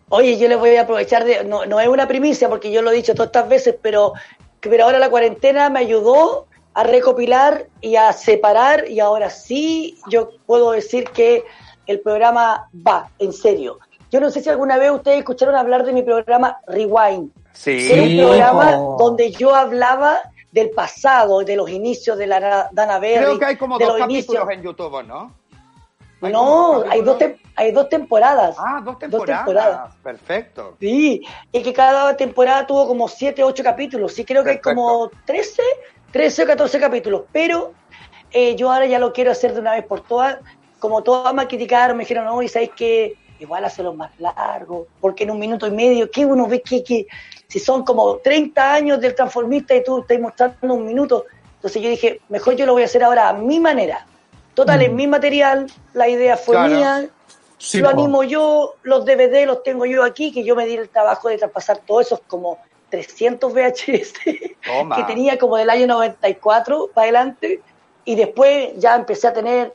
[SPEAKER 5] Oye, yo les voy a aprovechar de, no, no es una primicia porque yo lo he dicho todas estas veces, pero, pero ahora la cuarentena me ayudó a recopilar y a separar y ahora sí yo puedo decir que el programa va, en serio. Yo no sé si alguna vez ustedes escucharon hablar de mi programa Rewind.
[SPEAKER 2] Sí.
[SPEAKER 5] era un programa donde yo hablaba del pasado, de los inicios de la Dana Berry.
[SPEAKER 2] Creo que hay como dos
[SPEAKER 5] los
[SPEAKER 2] capítulos
[SPEAKER 5] inicios.
[SPEAKER 2] en YouTube, ¿no? Hay
[SPEAKER 5] No, hay dos, hay dos temporadas.
[SPEAKER 2] Ah, dos
[SPEAKER 5] Dos
[SPEAKER 2] temporadas. Perfecto.
[SPEAKER 5] Sí, y que cada temporada tuvo como 7, 8 capítulos. Sí, creo que hay como 13, 13 o 14 capítulos. Pero eh, yo ahora ya lo quiero hacer de una vez por todas. Como todas me criticaron, me dijeron, no, y sabéis que igual hacerlo más largo, porque en un minuto y medio, ¿qué uno ve que, que si son como 30 años del transformista y tú estás mostrando un minuto? Entonces yo dije, mejor yo lo voy a hacer ahora a mi manera. Total, es
[SPEAKER 3] Mm.
[SPEAKER 5] mi material, la idea fue
[SPEAKER 2] Claro.
[SPEAKER 5] mía,
[SPEAKER 3] Sí,
[SPEAKER 5] lo
[SPEAKER 3] po.
[SPEAKER 5] animo yo, los DVD los tengo yo aquí, que yo me di el trabajo de traspasar todos esos como 300 VHS
[SPEAKER 2] Toma.
[SPEAKER 5] que tenía como del año 94 para adelante, y después ya empecé a tener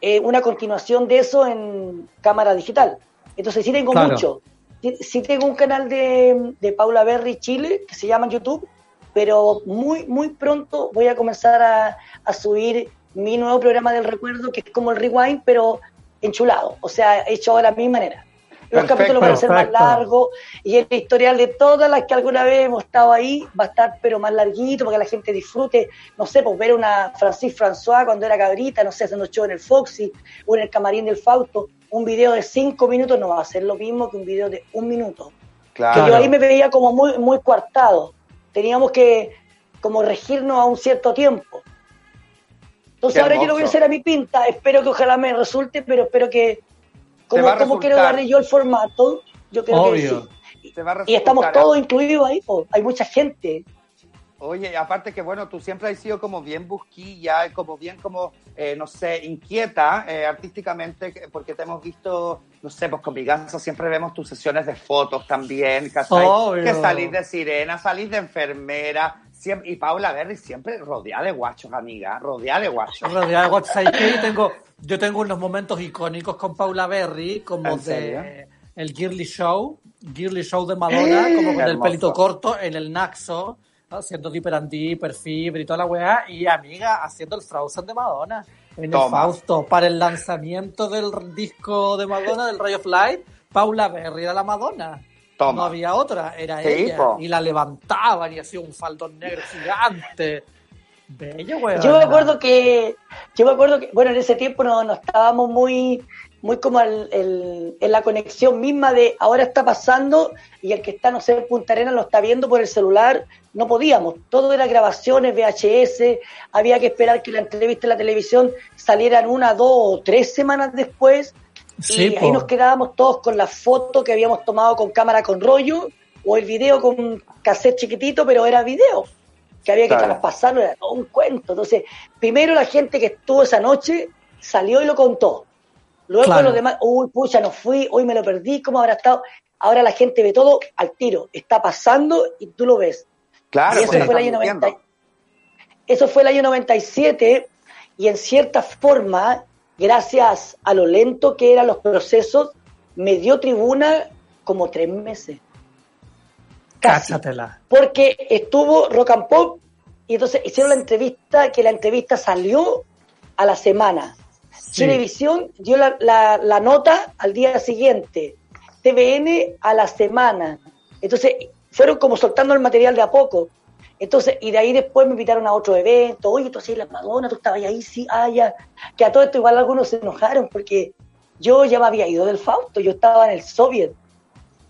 [SPEAKER 5] eh, una continuación de eso en cámara digital. Entonces sí tengo
[SPEAKER 3] Claro.
[SPEAKER 5] mucho. Sí, sí tengo un canal de, de Paula Berry Chile, que se llama YouTube, pero muy, muy pronto voy a comenzar a, a subir mi nuevo programa del recuerdo, que es como el Rewind, pero enchulado, o sea, hecho ahora a mi manera. Los
[SPEAKER 2] Perfecto,
[SPEAKER 5] capítulos van a ser más largos y el historial de todas las que alguna vez hemos estado ahí va a estar pero más larguito para que la gente disfrute, no sé, pues ver una Francis François cuando era cabrita, no sé, haciendo show en el Foxy o en el camarín del Fausto, un video de cinco minutos no va a ser lo mismo que un video de un minuto. Que
[SPEAKER 2] Claro.
[SPEAKER 5] yo ahí me veía como muy, muy coartado. Teníamos que como regirnos a un cierto tiempo. Entonces
[SPEAKER 2] Qué
[SPEAKER 5] ahora yo lo voy a hacer a mi pinta. Espero que ojalá me resulte, pero espero que como, como quiero darle yo el formato, yo creo
[SPEAKER 3] Obvio.
[SPEAKER 5] que sí.
[SPEAKER 2] Te va a
[SPEAKER 5] Y estamos todos incluidos ahí, po. hay mucha gente.
[SPEAKER 2] Oye, aparte que bueno, tú siempre has sido como bien busquilla, como bien como, eh, no sé, inquieta eh, artísticamente, que- porque te hemos visto, no sé, pues con Picasso siempre vemos tus sesiones de fotos también, ¿cachai?
[SPEAKER 3] Obvio.
[SPEAKER 2] Que salís de sirena, salís de enfermera, siempre, y Paula Berry siempre rodeada de guachos, amiga, rodeada de guachos.
[SPEAKER 3] rodeada de. ¿sabes qué? tengo, yo tengo unos momentos icónicos con Paula Berry, como de el Girly Show, Girly Show de Madonna, como con el pelito corto en el Naxo, haciendo Deeper and Deeper, Fibre y toda la weá, y amiga haciendo el Frozen de Madonna en el
[SPEAKER 2] Toma.
[SPEAKER 3] Fausto para el lanzamiento del disco de Madonna, del Ray of Light, Paula Berry era la Madonna.
[SPEAKER 2] Toma.
[SPEAKER 3] No había otra, era
[SPEAKER 2] Sí,
[SPEAKER 3] ella.
[SPEAKER 2] po.
[SPEAKER 3] Y la levantaban y hacía un faldón negro gigante. Bella, weón.
[SPEAKER 5] Yo me acuerdo que, yo me acuerdo que, bueno, en ese tiempo no, no estábamos muy, muy como el- el- en la conexión misma de ahora está pasando y el que está, no sé, en Punta Arenas lo está viendo por el celular, no podíamos. Todo era grabaciones, VHS, había que esperar que la entrevista en la televisión salieran una, dos o tres semanas después
[SPEAKER 3] Sí,
[SPEAKER 5] y ahí nos quedábamos todos con la foto que habíamos tomado con cámara con rollo o el video con cassette chiquitito, pero era video que había que
[SPEAKER 2] Claro.
[SPEAKER 5] traspasarlo, era todo un cuento. Entonces, primero la gente que estuvo esa noche salió y lo contó. Luego
[SPEAKER 3] Claro.
[SPEAKER 5] los demás, uy, pucha, no fui, hoy me lo perdí, ¿cómo habrá estado? Ahora la gente ve todo al tiro, está pasando y tú lo ves.
[SPEAKER 2] Claro,
[SPEAKER 5] y eso
[SPEAKER 2] porque
[SPEAKER 5] fue el año
[SPEAKER 2] estamos
[SPEAKER 5] 90
[SPEAKER 2] viendo.
[SPEAKER 5] eso fue el año 97 y en cierta forma, gracias a lo lento que eran los procesos, me dio tribuna como tres meses. Casi.
[SPEAKER 3] Cáchatela.
[SPEAKER 5] Porque estuvo Rock and Pop y entonces hicieron la entrevista, que la entrevista salió a la semana.
[SPEAKER 3] Sí.
[SPEAKER 5] Televisión dio la, la- la nota al día siguiente. TVN a la semana. Entonces, fueron como soltando el material de a poco. Entonces, y de ahí después me invitaron a otro evento. Oye, tú hacías la Madonna, tú estabas ahí, sí, ah, ya. Que a todo esto igual algunos se enojaron porque yo ya me había ido del Fausto, yo estaba en el Soviet.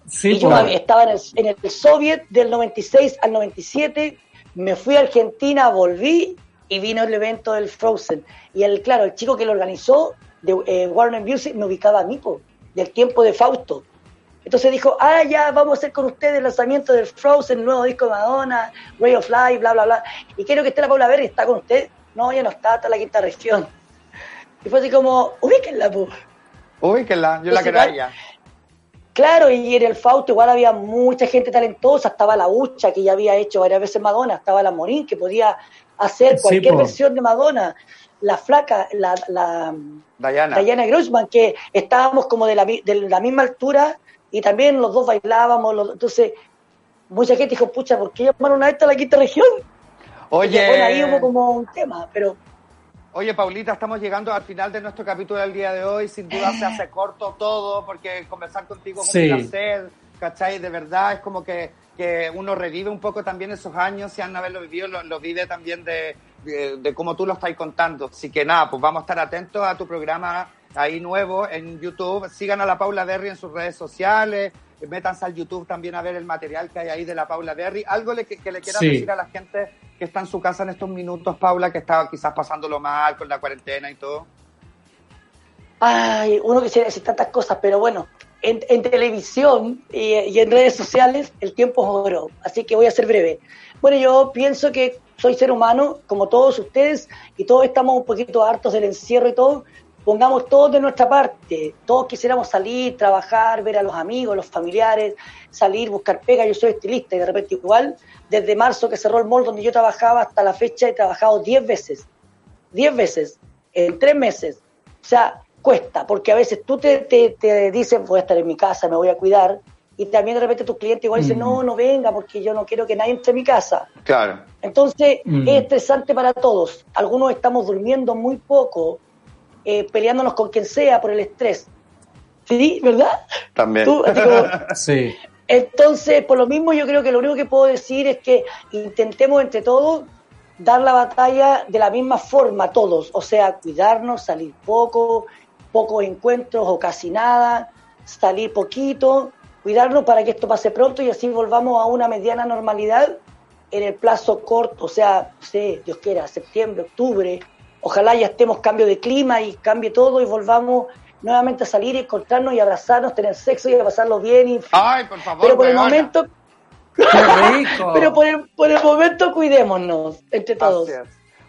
[SPEAKER 3] Sí,
[SPEAKER 5] Y yo me- estaba en el, en el Soviet del 96 al 97, me fui a Argentina, volví y vino el evento del Frozen. Y el, claro, el chico que lo organizó de eh, Warner Music me ubicaba a mí, po, del tiempo de Fausto. Entonces dijo, ah, ya, vamos a hacer con ustedes el lanzamiento del Frozen, el nuevo disco de Madonna, Ray of Life, bla, bla, bla. Y quiero que esté la Paula Berry, ¿está con usted? No, ya no está, está en la quinta región. Y fue así como, ubíquenla, po.
[SPEAKER 2] Uy, que la, yo la
[SPEAKER 5] Entonces,
[SPEAKER 2] quiero a
[SPEAKER 5] igual-
[SPEAKER 2] ella.
[SPEAKER 5] Claro, y en el Fausto igual había mucha gente talentosa, estaba la Ucha, que ya había hecho varias veces Madonna, estaba la Morín, que podía hacer cualquier versión de Madonna, la flaca, la, la
[SPEAKER 2] Diana.
[SPEAKER 5] Diana Grossman, que estábamos como de la, mi- de la misma altura y también los dos bailábamos, los- entonces mucha gente dijo, pucha, ¿por qué llamaron a esta la quinta región?
[SPEAKER 2] Oye,
[SPEAKER 5] bueno, ahí hubo como un tema, pero
[SPEAKER 2] Oye, Paulita, estamos llegando al final de nuestro capítulo del día de hoy. Sin duda se hace corto todo, porque conversar contigo es
[SPEAKER 3] Sí.
[SPEAKER 2] un placer, ¿cachai? De verdad, es como que, que uno revive un poco también esos años, si han haberlo vivido, lo, lo vive también de, de, de cómo tú lo estás contando. Así que nada, pues vamos a estar atentos a tu programa ahí nuevo en YouTube. Sigan a la Paula Berry en sus redes sociales. Métanse al YouTube también a ver el material que hay ahí de la Paula Berry. Algo le, que, que le quieras
[SPEAKER 3] Sí.
[SPEAKER 2] decir a la gente que está en su casa en estos minutos, Paula, que está quizás pasándolo mal con la cuarentena y todo.
[SPEAKER 5] Ay, uno quisiera decir tantas cosas, pero bueno, en, en televisión y, y en redes sociales el tiempo es oro, así que voy a ser breve. Bueno, yo pienso que soy ser humano, como todos ustedes, y todos estamos un poquito hartos del encierro y todo. Pongamos todo de nuestra parte. Todos quisiéramos salir, trabajar, ver a los amigos, los familiares, salir, buscar pega. Yo soy estilista y de repente igual, desde marzo que cerró el mall donde yo trabajaba hasta la fecha he trabajado 10 veces. 10 veces en tres meses. O sea, cuesta, porque a veces tú te, te, te dices, voy a estar en mi casa, me voy a cuidar, y también de repente tus clientes igual dicen,
[SPEAKER 3] Mm.
[SPEAKER 5] no, no venga, porque yo no quiero que nadie entre a mi casa.
[SPEAKER 2] Claro.
[SPEAKER 5] Entonces,
[SPEAKER 3] Mm.
[SPEAKER 5] es estresante para todos. Algunos estamos durmiendo muy poco, eh, peleándonos con quien sea por el estrés. ¿Sí? ¿Verdad?
[SPEAKER 2] También.
[SPEAKER 5] Tú, así como-
[SPEAKER 3] Sí.
[SPEAKER 5] entonces, por lo mismo, yo creo que lo único que puedo decir es que intentemos entre todos dar la batalla de la misma forma todos, o sea, cuidarnos, salir poco, pocos encuentros o casi nada, salir poquito, cuidarnos para que esto pase pronto y así volvamos a una mediana normalidad en el plazo corto, o sea, no sé, Dios quiera, septiembre, octubre, ojalá ya estemos cambio de clima y cambie todo y volvamos nuevamente a salir, encontrarnos y abrazarnos, tener sexo y a pasarlo bien y
[SPEAKER 2] Ay, por favor.
[SPEAKER 5] pero por el momento,
[SPEAKER 3] ¡Qué rico!
[SPEAKER 5] Pero por el, por el momento cuidémonos entre todos.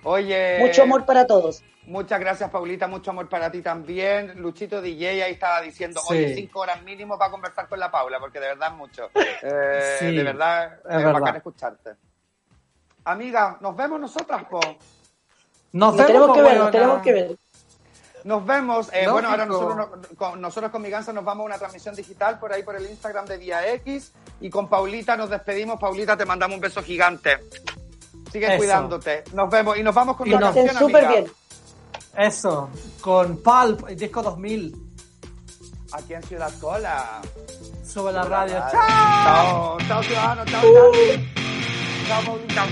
[SPEAKER 2] Oye.
[SPEAKER 5] Mucho amor para todos.
[SPEAKER 2] Muchas gracias, Paulita. Mucho amor para ti también. Luchito DJ ahí estaba diciendo,
[SPEAKER 3] Sí.
[SPEAKER 2] oye, cinco horas mínimo para conversar con la Paula, porque de verdad es mucho. Eh,
[SPEAKER 3] Sí,
[SPEAKER 2] de verdad,
[SPEAKER 3] es
[SPEAKER 2] es,
[SPEAKER 3] verdad.
[SPEAKER 2] bacán escucharte. Amiga, nos vemos nosotras, po.
[SPEAKER 3] Nos
[SPEAKER 5] Nos
[SPEAKER 3] vemos,
[SPEAKER 5] tenemos que ver, nos tenemos que ver.
[SPEAKER 2] Nos vemos. Eh, bueno, ahora nosotros, no- con, nosotros con mi gansa nos vamos a una transmisión digital por ahí por el Instagram de Vía X y con Paulita nos despedimos. Paulita, te mandamos un beso gigante. Sigue
[SPEAKER 3] Eso.
[SPEAKER 2] cuidándote. Nos vemos y nos vamos con
[SPEAKER 3] Y
[SPEAKER 2] una
[SPEAKER 3] nos-
[SPEAKER 2] canción,
[SPEAKER 5] súper bien.
[SPEAKER 3] Eso, con Pulp, el disco 2000.
[SPEAKER 2] Aquí en Ciudad Cola.
[SPEAKER 3] Sube la radio.
[SPEAKER 2] Chao.
[SPEAKER 3] ¡Chao!
[SPEAKER 2] Chao, chao, ciudadano. Chao, chao. Chao, Paulita.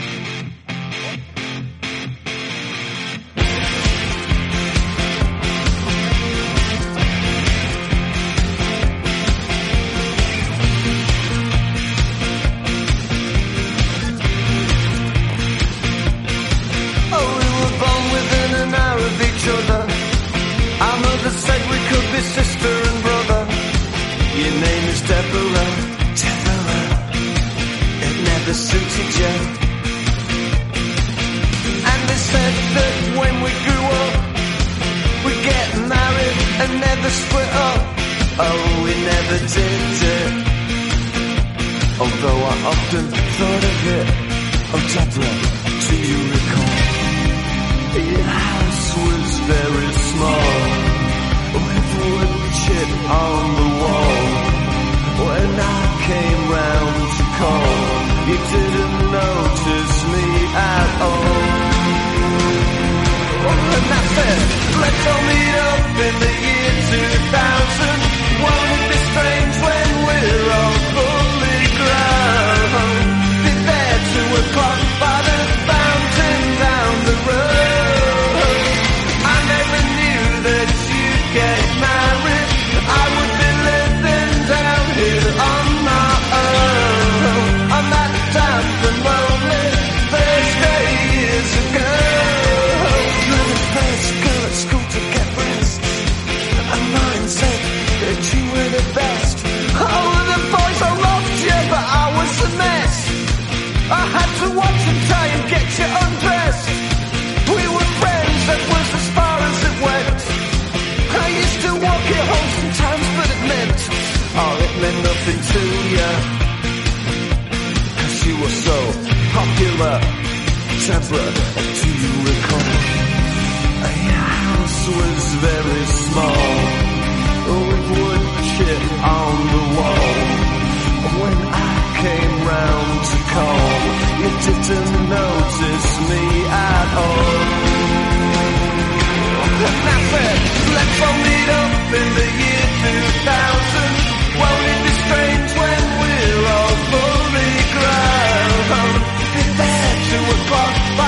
[SPEAKER 7] Oh, we never did it. Although I often thought of it. Oh, Deborah, do you recall? Your house was very small, with wood chip on the wall. When I came round to call, you didn't notice me at all. I said, let's all meet up in the year 2000. Nothing to you. Cause you were so popular. Deborah, do you recall? Your house was very small, with wood chip on the wall. When I came round to call, you didn't notice me at all. Said, let's all meet up in the year 2000.
[SPEAKER 1] Bye.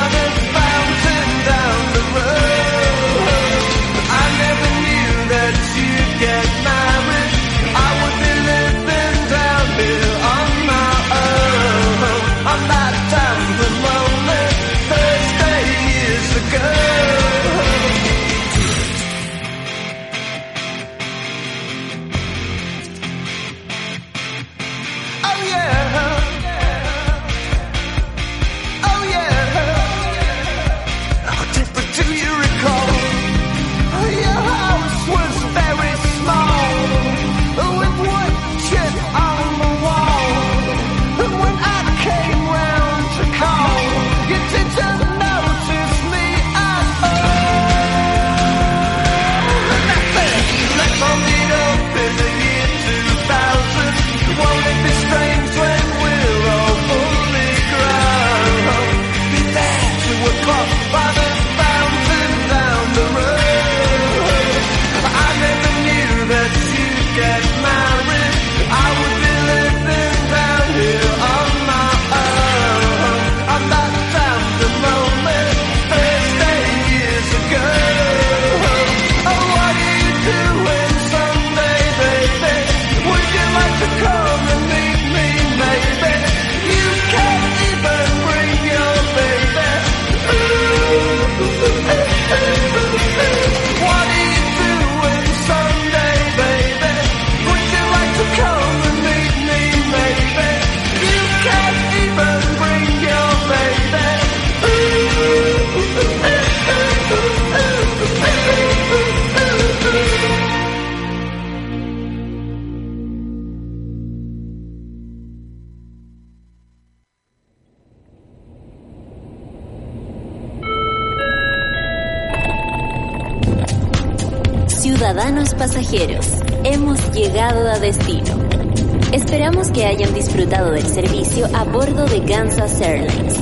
[SPEAKER 1] Airlines.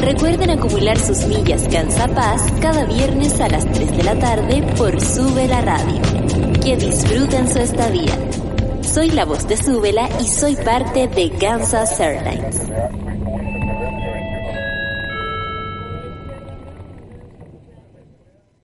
[SPEAKER 1] Recuerden acumular sus millas Gansa Paz cada viernes a las 3 de la tarde por Sube la Radio. Que disfruten su estadía. Soy la voz de Súbela y soy parte de Kansas Airlines.